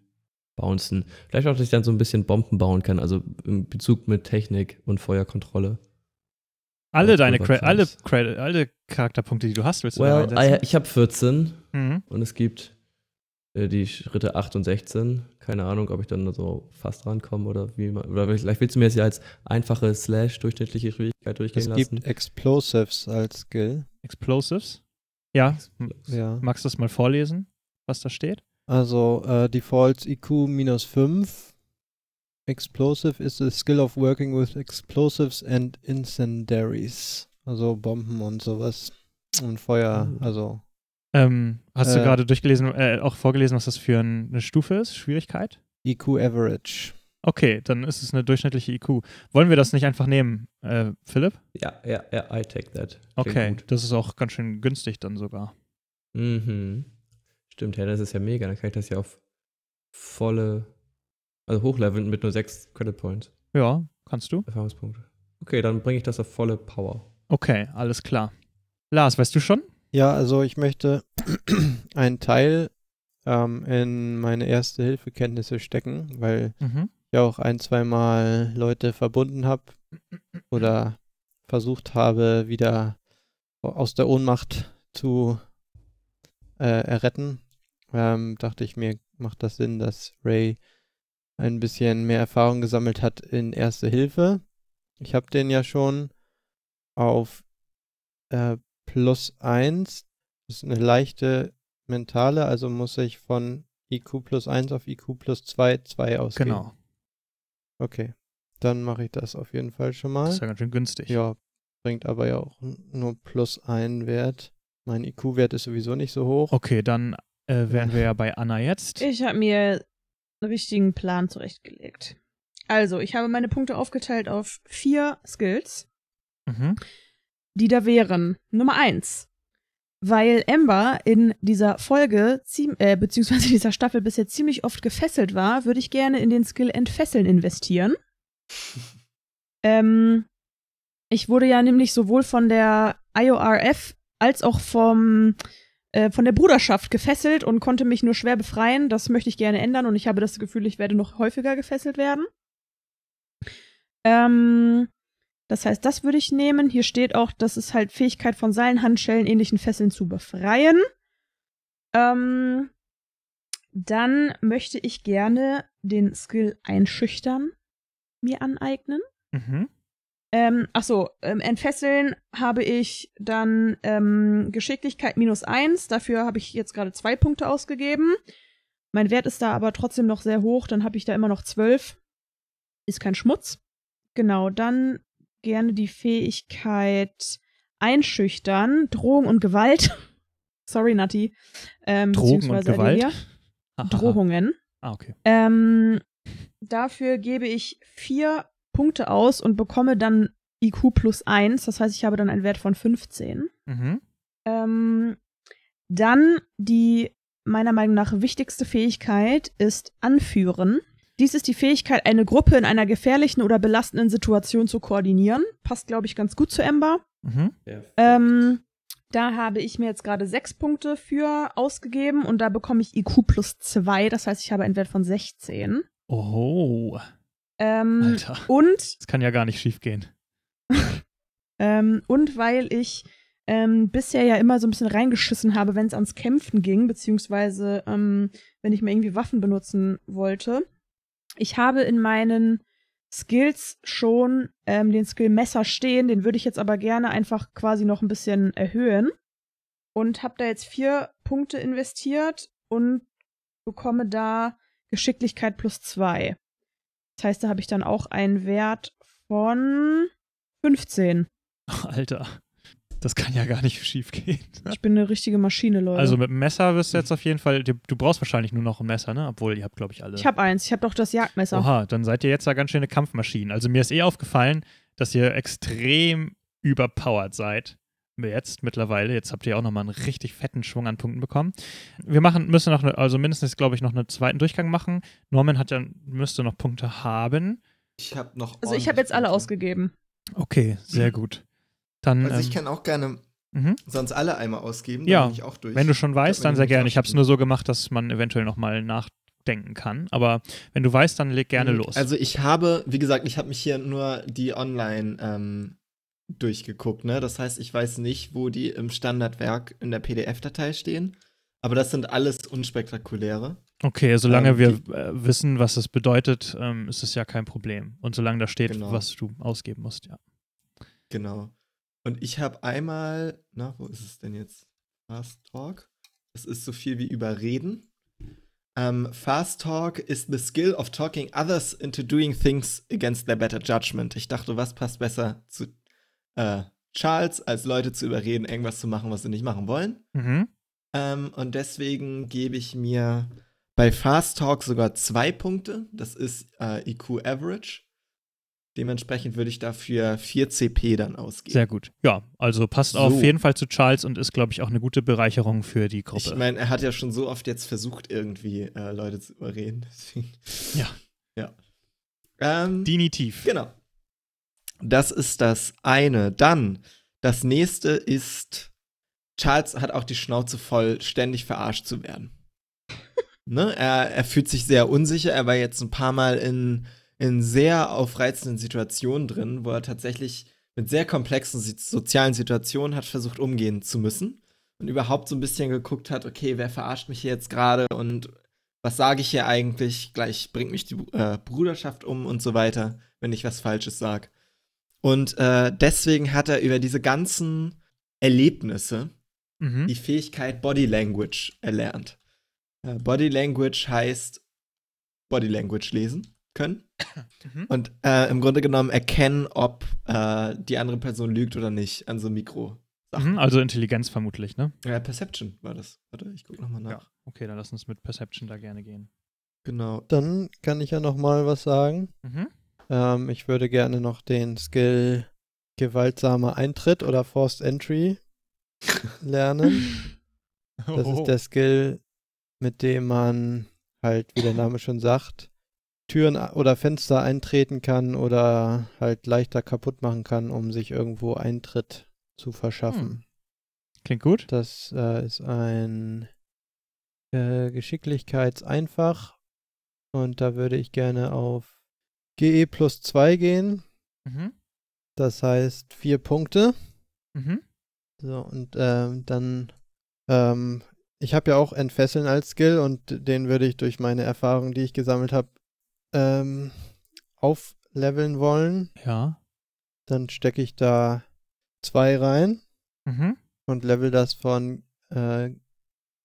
bouncen. Vielleicht auch, dass ich dann so ein bisschen Bomben bauen kann, also im Bezug mit Technik und Feuerkontrolle. Alle deine Cre alle, alle Charakterpunkte, die du hast, willst du Well? I, ich habe 14 Mhm. und es gibt die Schritte 8 und 16. Keine Ahnung, ob ich dann so fast rankomme oder wie man, oder vielleicht willst du mir jetzt ja als einfache Slash durchschnittliche Schwierigkeit durchgehen Es lassen. gibt Explosives als Skill. Explosives. Ja, Ja. magst du das mal vorlesen, was da steht? Also äh, Defaults IQ minus 5. Explosive is the skill of working with explosives and incendiaries. Also Bomben und sowas. Und Feuer, Mhm. also Ähm, hast du Äh. gerade durchgelesen, äh, auch vorgelesen, was das für ein, eine Stufe ist? Schwierigkeit? IQ Average. Okay, dann ist es eine durchschnittliche IQ. Wollen wir das nicht einfach nehmen, äh, Philipp? Ja, ja, ja, I take that. Klingt Okay, Gut. das ist auch ganz schön günstig dann sogar. Mhm. Stimmt, ja, das ist ja mega. Dann kann ich das ja auf volle, also hochleveln mit nur 6 Credit Points, Ja, kannst du? Erfahrungspunkte. Okay, dann bringe ich das auf volle Power. Okay, alles klar. Lars, weißt du schon? Ja, also ich möchte *clears throat* einen Teil ähm, in meine erste Hilfekenntnisse stecken, weil Mhm. ich auch ein, zweimal Leute verbunden habe oder versucht habe, wieder aus der Ohnmacht zu äh, erretten. Ähm, dachte ich mir, macht das Sinn, dass Ray ein bisschen mehr Erfahrung gesammelt hat in Erste Hilfe. Ich habe den ja schon auf äh, plus 1. Das ist eine leichte mentale, also muss ich von IQ plus 1 auf IQ plus 2 2 ausgehen. Genau. Okay, dann mache ich das auf jeden Fall schon mal. Das ist ja ganz schön günstig. Ja, bringt aber ja auch nur plus einen Wert. Mein IQ-Wert ist sowieso nicht so hoch. Okay, dann äh, wären wir ja bei Anna jetzt. Ich habe mir einen richtigen Plan zurechtgelegt. Also, ich habe meine Punkte aufgeteilt auf vier Skills, Mhm. Die da wären. Nummer eins. Weil Amber in dieser Folge, äh, beziehungsweise *laughs* dieser Staffel bisher ziemlich oft gefesselt war, würde ich gerne in den Skill Entfesseln investieren. *laughs* ähm, ich wurde ja nämlich sowohl von der IORF als auch vom äh, von der Bruderschaft gefesselt und konnte mich nur schwer befreien. Das möchte ich gerne ändern und ich habe das Gefühl, ich werde noch häufiger gefesselt werden. Ähm, das heißt, das würde ich nehmen. Hier steht auch, dass es halt Fähigkeit von Seilen, Handschellen, ähnlichen Fesseln zu befreien. Ähm, dann möchte ich gerne den Skill einschüchtern mir aneignen. Mhm. Ähm, ach so, ähm, entfesseln habe ich dann ähm, Geschicklichkeit minus eins. Dafür habe ich jetzt gerade zwei Punkte ausgegeben. Mein Wert ist da aber trotzdem noch sehr hoch. Dann habe ich da immer noch zwölf. Ist kein Schmutz. Genau, dann gerne die Fähigkeit einschüchtern, Drohung und Gewalt. *laughs* Sorry, Nati. Ähm, Drogen und beziehungsweise Gewalt? Drohungen. Ah, okay. Ähm, dafür gebe ich vier Punkte aus und bekomme dann IQ plus eins. Das heißt, ich habe dann einen Wert von 15. Mhm. Ähm, dann die meiner Meinung nach wichtigste Fähigkeit ist Anführen. Dies ist die Fähigkeit, eine Gruppe in einer gefährlichen oder belastenden Situation zu koordinieren. Passt, glaube ich, ganz gut zu Ember. Mhm. Ähm, da habe ich mir jetzt gerade sechs Punkte für ausgegeben und da bekomme ich IQ plus zwei. Das heißt, ich habe einen Wert von 16. Oh, Ähm, Alter. Und das kann ja gar nicht schief gehen. *laughs* Ähm, und weil ich ähm, bisher ja immer so ein bisschen reingeschissen habe, wenn es ans Kämpfen ging, beziehungsweise ähm, wenn ich mir irgendwie Waffen benutzen wollte. Ich habe in meinen Skills schon ähm, den Skill Messer stehen, den würde ich jetzt aber gerne einfach quasi noch ein bisschen erhöhen. Und habe da jetzt vier Punkte investiert und bekomme da Geschicklichkeit plus zwei. Das heißt, da habe ich dann auch einen Wert von 15. *laughs* Alter, das kann ja gar nicht *laughs* schief gehen. Ich bin eine richtige Maschine, Leute. Also mit dem Messer wirst du jetzt auf jeden Fall, du, du brauchst wahrscheinlich nur noch ein Messer, ne? Obwohl, ihr habt, glaube ich, alle. ich habe eins, ich habe doch das Jagdmesser. Oha, dann seid ihr jetzt ja ganz schöne Kampfmaschinen. Also mir ist eh aufgefallen, dass ihr extrem überpowered seid. Jetzt mittlerweile. Jetzt habt ihr auch nochmal einen richtig fetten Schwung an Punkten bekommen. Wir machen, müssen noch, eine, also mindestens, glaube ich, noch einen zweiten Durchgang machen. Norman hat ja, müsste noch Punkte haben. Ich habe noch. Also ich habe jetzt alle ausgegeben. Okay, sehr gut. Dann. Also ich ähm, kann auch gerne mhm. sonst alle einmal ausgeben. ja, wenn du schon weißt, dann sehr gerne. Ich habe es nur so gemacht, dass man eventuell nochmal nachdenken kann. Aber wenn du weißt, dann leg gerne Mhm. los. Also ich habe, wie gesagt, ich habe mich hier nur die online ähm, durchgeguckt, ne? Das heißt, ich weiß nicht, wo die im Standardwerk in der PDF-Datei stehen. Aber das sind alles unspektakuläre. Okay, solange Ähm, wir äh, wissen, was es bedeutet, ähm, ist es ja kein Problem. Und solange da steht, Genau. was du ausgeben musst, ja. Genau. Und ich habe einmal, na, wo ist es denn jetzt? Fast Talk. Das ist so viel wie überreden. Ähm, Fast Talk is the skill of talking others into doing things against their better judgment. Ich dachte, was passt besser zu äh, Charles, als Leute zu überreden, irgendwas zu machen, was sie nicht machen wollen. Mhm. Ähm, und deswegen gebe ich mir bei Fast Talk sogar zwei Punkte. Das ist äh, IQ Average. Dementsprechend würde ich dafür 4 CP dann ausgeben. Sehr gut. Ja, also passt So. auf jeden Fall zu Charles und ist, glaube ich, auch eine gute Bereicherung für die Gruppe. Ich meine, er hat ja schon so oft jetzt versucht, irgendwie äh, Leute zu überreden. Deswegen- Ja. Ja. Ähm, Definitiv. Genau. Das ist das eine. Dann, das nächste ist, Charles hat auch die Schnauze voll, ständig verarscht zu werden. *laughs* ne? er, er fühlt sich sehr unsicher. Er war jetzt ein paar Mal in, in sehr aufreizenden Situationen drin, wo er tatsächlich mit sehr komplexen sozialen Situationen hat versucht, umgehen zu müssen. Und überhaupt so ein bisschen geguckt hat, okay, wer verarscht mich hier jetzt gerade und was sage ich hier eigentlich? Gleich bringt mich die äh, Bruderschaft um und so weiter, wenn ich was Falsches sage. Und äh, deswegen hat er über diese ganzen Erlebnisse Mhm. die Fähigkeit Body Language erlernt. Äh, Body Language heißt Body Language lesen können Mhm. und äh, im Grunde genommen erkennen, ob äh, die andere Person lügt oder nicht an so Mikro. Mhm, also Intelligenz vermutlich, ne? Ja, Perception war das. Warte, ich gucke nochmal nach. Ja. Okay, dann lass uns mit Perception da gerne gehen. Genau. Dann kann ich ja noch mal was sagen. Mhm. Ähm, ich würde gerne noch den Skill gewaltsamer Eintritt oder Forced Entry *laughs* lernen. Das ist der Skill, mit dem man halt, wie der Name schon sagt, Türen oder Fenster eintreten kann oder halt leichter kaputt machen kann, um sich irgendwo Eintritt zu verschaffen. Klingt gut. Das äh, ist ein äh, Geschicklichkeitseinfach und da würde ich gerne auf GE plus 2 gehen. Mhm. Das heißt vier Punkte. Mhm. So, und ähm, dann, ähm, ich habe ja auch Entfesseln als Skill und den würde ich durch meine Erfahrung, die ich gesammelt habe, ähm, aufleveln wollen. Ja. Dann stecke ich da zwei rein Mhm. und level das von äh,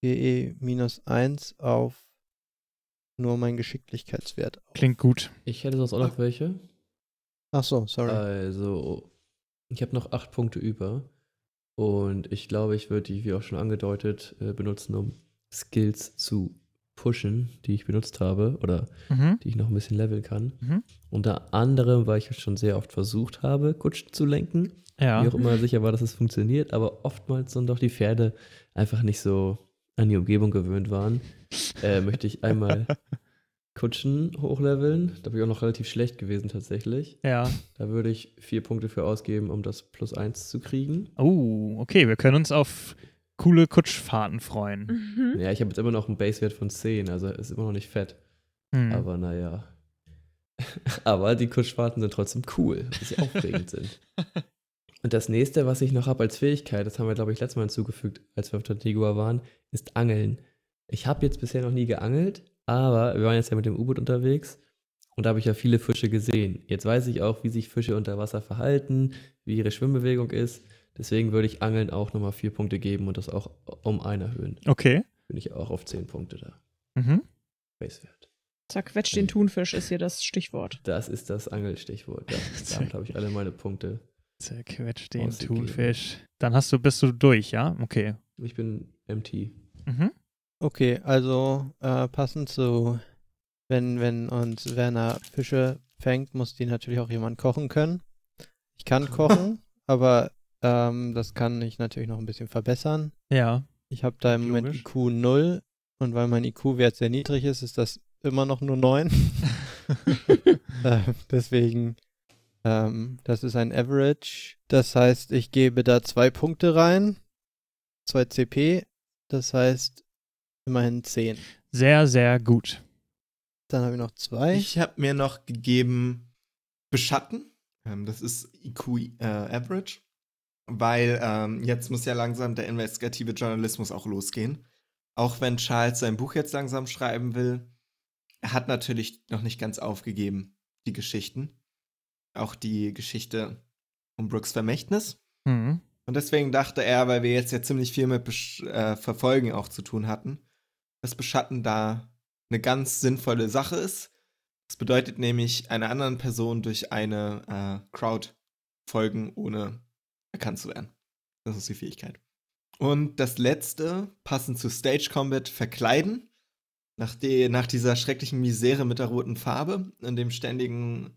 GE minus 1 auf nur mein Geschicklichkeitswert. auf. Klingt gut. Ich hätte sonst auch noch welche. Ach so, sorry. Also, ich habe noch acht Punkte über. Und ich glaube, ich würde die, wie auch schon angedeutet, äh, benutzen, um Skills zu pushen, die ich benutzt habe oder Mhm. die ich noch ein bisschen leveln kann. Mhm. Unter anderem, weil ich ja schon sehr oft versucht habe, Kutschen zu lenken. Ja. Wie auch immer sicher war, dass es funktioniert, aber oftmals sind doch die Pferde einfach nicht so an die Umgebung gewöhnt waren. Äh, möchte ich einmal *laughs* Kutschen hochleveln. Da bin ich auch noch relativ schlecht gewesen tatsächlich. Ja. Da würde ich vier Punkte für ausgeben, um das plus eins zu kriegen. Oh, okay, wir können uns auf coole Kutschfahrten freuen. Mhm. Ja, ich habe jetzt immer noch einen Basewert von 10, also ist immer noch nicht fett. Hm. Aber naja. *laughs* Aber die Kutschfahrten sind trotzdem cool, weil sie aufregend sind. *laughs* Und das nächste, was ich noch habe als Fähigkeit, das haben wir, glaube ich, letztes Mal hinzugefügt, als wir auf der Tigua waren, ist Angeln. Ich habe jetzt bisher noch nie geangelt, aber wir waren jetzt ja mit dem U-Boot unterwegs und da habe ich ja viele Fische gesehen. Jetzt weiß ich auch, wie sich Fische unter Wasser verhalten, wie ihre Schwimmbewegung ist. Deswegen würde ich Angeln auch nochmal vier Punkte geben und das auch um ein erhöhen. Okay. Bin ich auch auf zehn Punkte da. Mhm. Basewert. Zerquetscht den Thunfisch ist hier das Stichwort. Das ist das Angelstichwort. Ja, *laughs* damit habe ich alle meine Punkte. Zerquetscht den Ausgegeben. Thunfisch. Dann hast du, bist du durch, ja? Okay. Ich bin MT. Mhm. Okay, also äh, passend zu, wenn, wenn uns Werner Fische fängt, muss die natürlich auch jemand kochen können. Ich kann *laughs* kochen, aber ähm, das kann ich natürlich noch ein bisschen verbessern. Ja. Ich habe da im Moment. IQ 0 und weil mein IQ-Wert sehr niedrig ist, ist das immer noch nur 9. *laughs* *laughs* äh, deswegen, ähm, das ist ein Average. Das heißt, ich gebe da zwei Punkte rein. Zwei CP. Das heißt, immerhin 10. Sehr, sehr gut. Dann habe ich noch zwei. Ich habe mir noch gegeben Beschatten. Ähm, das ist IQ äh, Average. Weil ähm, jetzt muss ja langsam der investigative Journalismus auch losgehen. Auch wenn Charles sein Buch jetzt langsam schreiben will, er hat natürlich noch nicht ganz aufgegeben, die Geschichten. Auch die Geschichte um Brooks Vermächtnis. Mhm. Und deswegen dachte er, weil wir jetzt ja ziemlich viel mit Besch äh, Verfolgen auch zu tun hatten, dass Beschatten da eine ganz sinnvolle Sache ist. Das bedeutet nämlich, einer anderen Person durch eine äh, Crowd folgen, ohne erkannt zu werden. Das ist die Fähigkeit. Und das letzte, passend zu Stage Combat, verkleiden. Nach, die, nach dieser schrecklichen Misere mit der roten Farbe und dem ständigen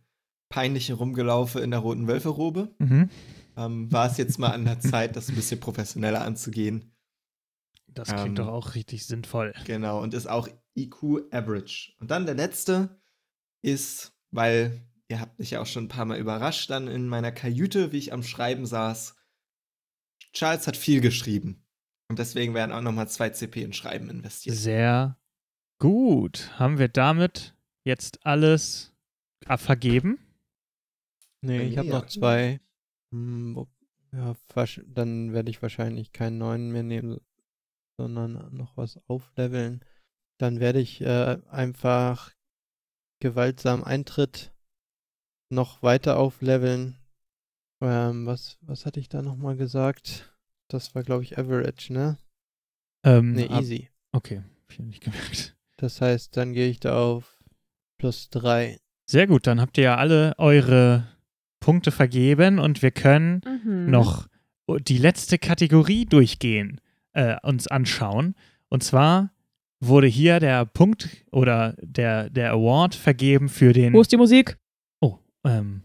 peinlichen Rumgelaufe in der roten Wölferobe, Mhm. ähm, war es jetzt mal an der Zeit, das ein bisschen professioneller anzugehen. Das klingt Ähm, doch auch richtig sinnvoll. Genau, und ist auch IQ Average. Und dann der letzte ist, weil ihr habt mich ja auch schon ein paar Mal überrascht, dann in meiner Kajüte, wie ich am Schreiben saß. Charles hat viel geschrieben. Und deswegen werden auch nochmal zwei CP in Schreiben investiert. Sehr gut. Haben wir damit jetzt alles ah, vergeben? Nee, ich habe ja. noch zwei. Hm, ja, dann werde ich wahrscheinlich keinen neuen mehr nehmen, sondern noch was aufleveln. Dann werde ich äh, einfach gewaltsam Eintritt noch weiter aufleveln. Ähm, was, was hatte ich da nochmal gesagt? Das war, glaube ich, Average, ne? Ähm, Ne, easy. Okay, hab ich nicht *laughs* gemerkt. Das heißt, dann gehe ich da auf plus drei. Sehr gut, dann habt ihr ja alle eure Punkte vergeben und wir können Mhm. noch die letzte Kategorie durchgehen, äh, uns anschauen. Und zwar wurde hier der Punkt oder der, der Award vergeben für den. Wo ist die Musik? Ähm.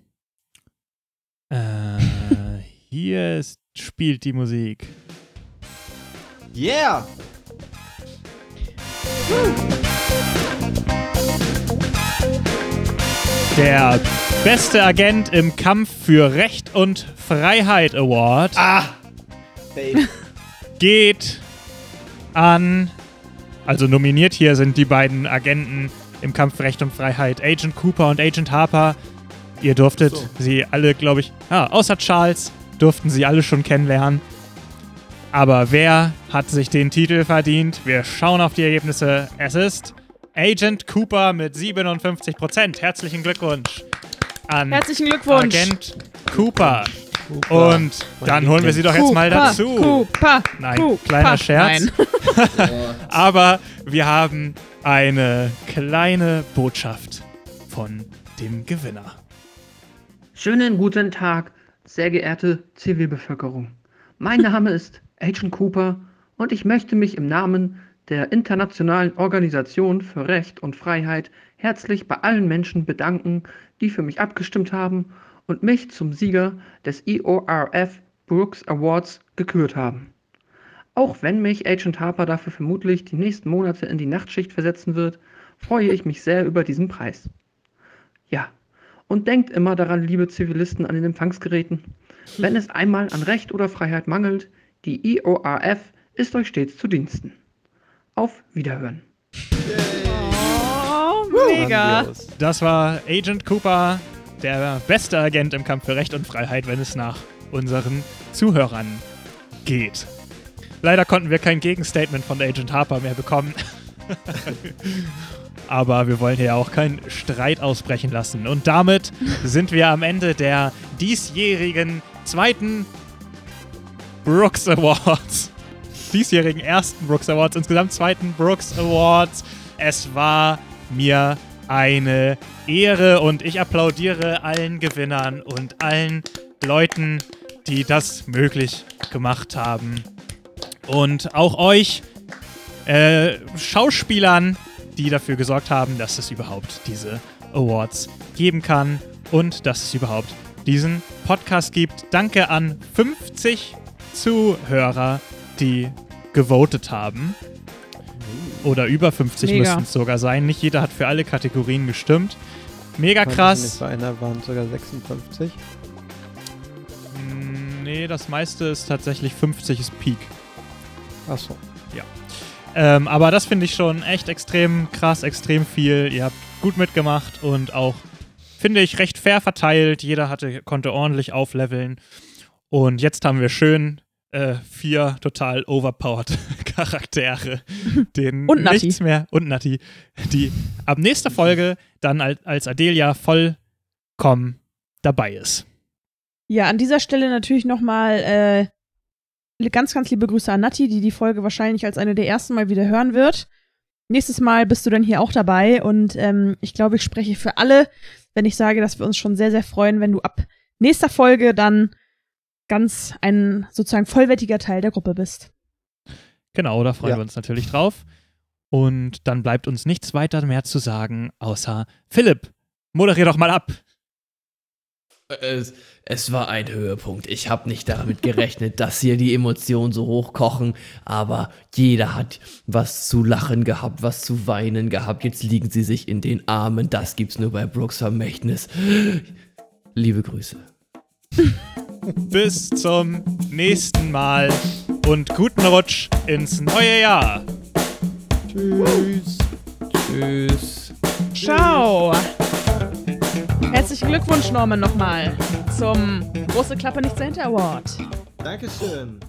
Äh, *laughs* hier ist, spielt die Musik. Yeah! Der beste Agent im Kampf für Recht und Freiheit Award Ah! *laughs* Geht an. Also nominiert hier sind die beiden Agenten im Kampf für Recht und Freiheit, Agent Cooper und Agent Harper. Ihr durftet So. sie alle, glaube ich, ah, außer Charles, durften sie alle schon kennenlernen. Aber wer hat sich den Titel verdient? Wir schauen auf die Ergebnisse. Es ist Agent Cooper mit 57%. Herzlichen Glückwunsch an Herzlichen Glückwunsch. Agent Cooper. Super. Und dann holen wir sie doch jetzt mal Cooper, dazu. Cooper, Nein, Cooper. kleiner Scherz. Nein. *laughs* Aber wir haben eine kleine Botschaft von dem Gewinner. Schönen guten Tag, sehr geehrte Zivilbevölkerung. Mein Name ist Agent Cooper und ich möchte mich im Namen der Internationalen Organisation für Recht und Freiheit herzlich bei allen Menschen bedanken, die für mich abgestimmt haben und mich zum Sieger des EORF Brooks Awards gekürt haben. Auch wenn mich Agent Harper dafür vermutlich die nächsten Monate in die Nachtschicht versetzen wird, freue ich mich sehr über diesen Preis. Ja, und denkt immer daran, liebe Zivilisten an den Empfangsgeräten, wenn es einmal an Recht oder Freiheit mangelt, die IORF ist euch stets zu Diensten. Auf Wiederhören. Oh, mega. Das war Agent Cooper, der beste Agent im Kampf für Recht und Freiheit, wenn es nach unseren Zuhörern geht. Leider konnten wir kein Gegenstatement von Agent Harper mehr bekommen. *laughs* Aber wir wollen hier auch keinen Streit ausbrechen lassen. Und damit *laughs* sind wir am Ende der diesjährigen zweiten Brooks Awards. Diesjährigen ersten Brooks Awards, insgesamt zweiten Brooks Awards. Es war mir eine Ehre und ich applaudiere allen Gewinnern und allen Leuten, die das möglich gemacht haben. Und auch euch äh, Schauspielern, die dafür gesorgt haben, dass es überhaupt diese Awards geben kann und dass es überhaupt diesen Podcast gibt. Danke an 50 Zuhörer, die gewotet haben. oder über 50 Mega. müssten es sogar sein. Nicht jeder hat für alle Kategorien gestimmt. Mega krass. bei einer waren sogar 56. Mm, Nee, das meiste ist tatsächlich 50 ist Peak. Achso. Ähm, aber das finde ich schon echt extrem krass, extrem viel. Ihr habt gut mitgemacht und auch, finde ich, recht fair verteilt. Jeder hatte, konnte ordentlich aufleveln. Und jetzt haben wir schön äh, vier total overpowered *laughs* Charaktere, denen *laughs* Und Natti. nichts mehr und Natti, die ab nächster Folge dann als, als Adelia vollkommen dabei ist. Ja, an dieser Stelle natürlich nochmal äh, ganz, ganz liebe Grüße an Natti, die die Folge wahrscheinlich als eine der ersten Mal wieder hören wird. Nächstes Mal bist du dann hier auch dabei und ähm, ich glaube, ich spreche für alle, wenn ich sage, dass wir uns schon sehr, sehr freuen, wenn du ab nächster Folge dann ganz ein sozusagen vollwertiger Teil der Gruppe bist. Genau, da freuen Ja. wir uns natürlich drauf. Und dann bleibt uns nichts weiter mehr zu sagen, außer Philipp, moderier doch mal ab. Es, es war ein Höhepunkt. Ich habe nicht damit gerechnet, dass hier die Emotionen so hochkochen, aber jeder hat was zu lachen gehabt, was zu weinen gehabt. Jetzt liegen sie sich in den Armen. Das gibt's nur bei Brooks Vermächtnis. Liebe Grüße. *laughs* Bis zum nächsten Mal und guten Rutsch ins neue Jahr. Tschüss. Tschüss. Ciao! Herzlichen Glückwunsch, Norman, nochmal zum Große Klappe nicht Center Award. Dankeschön.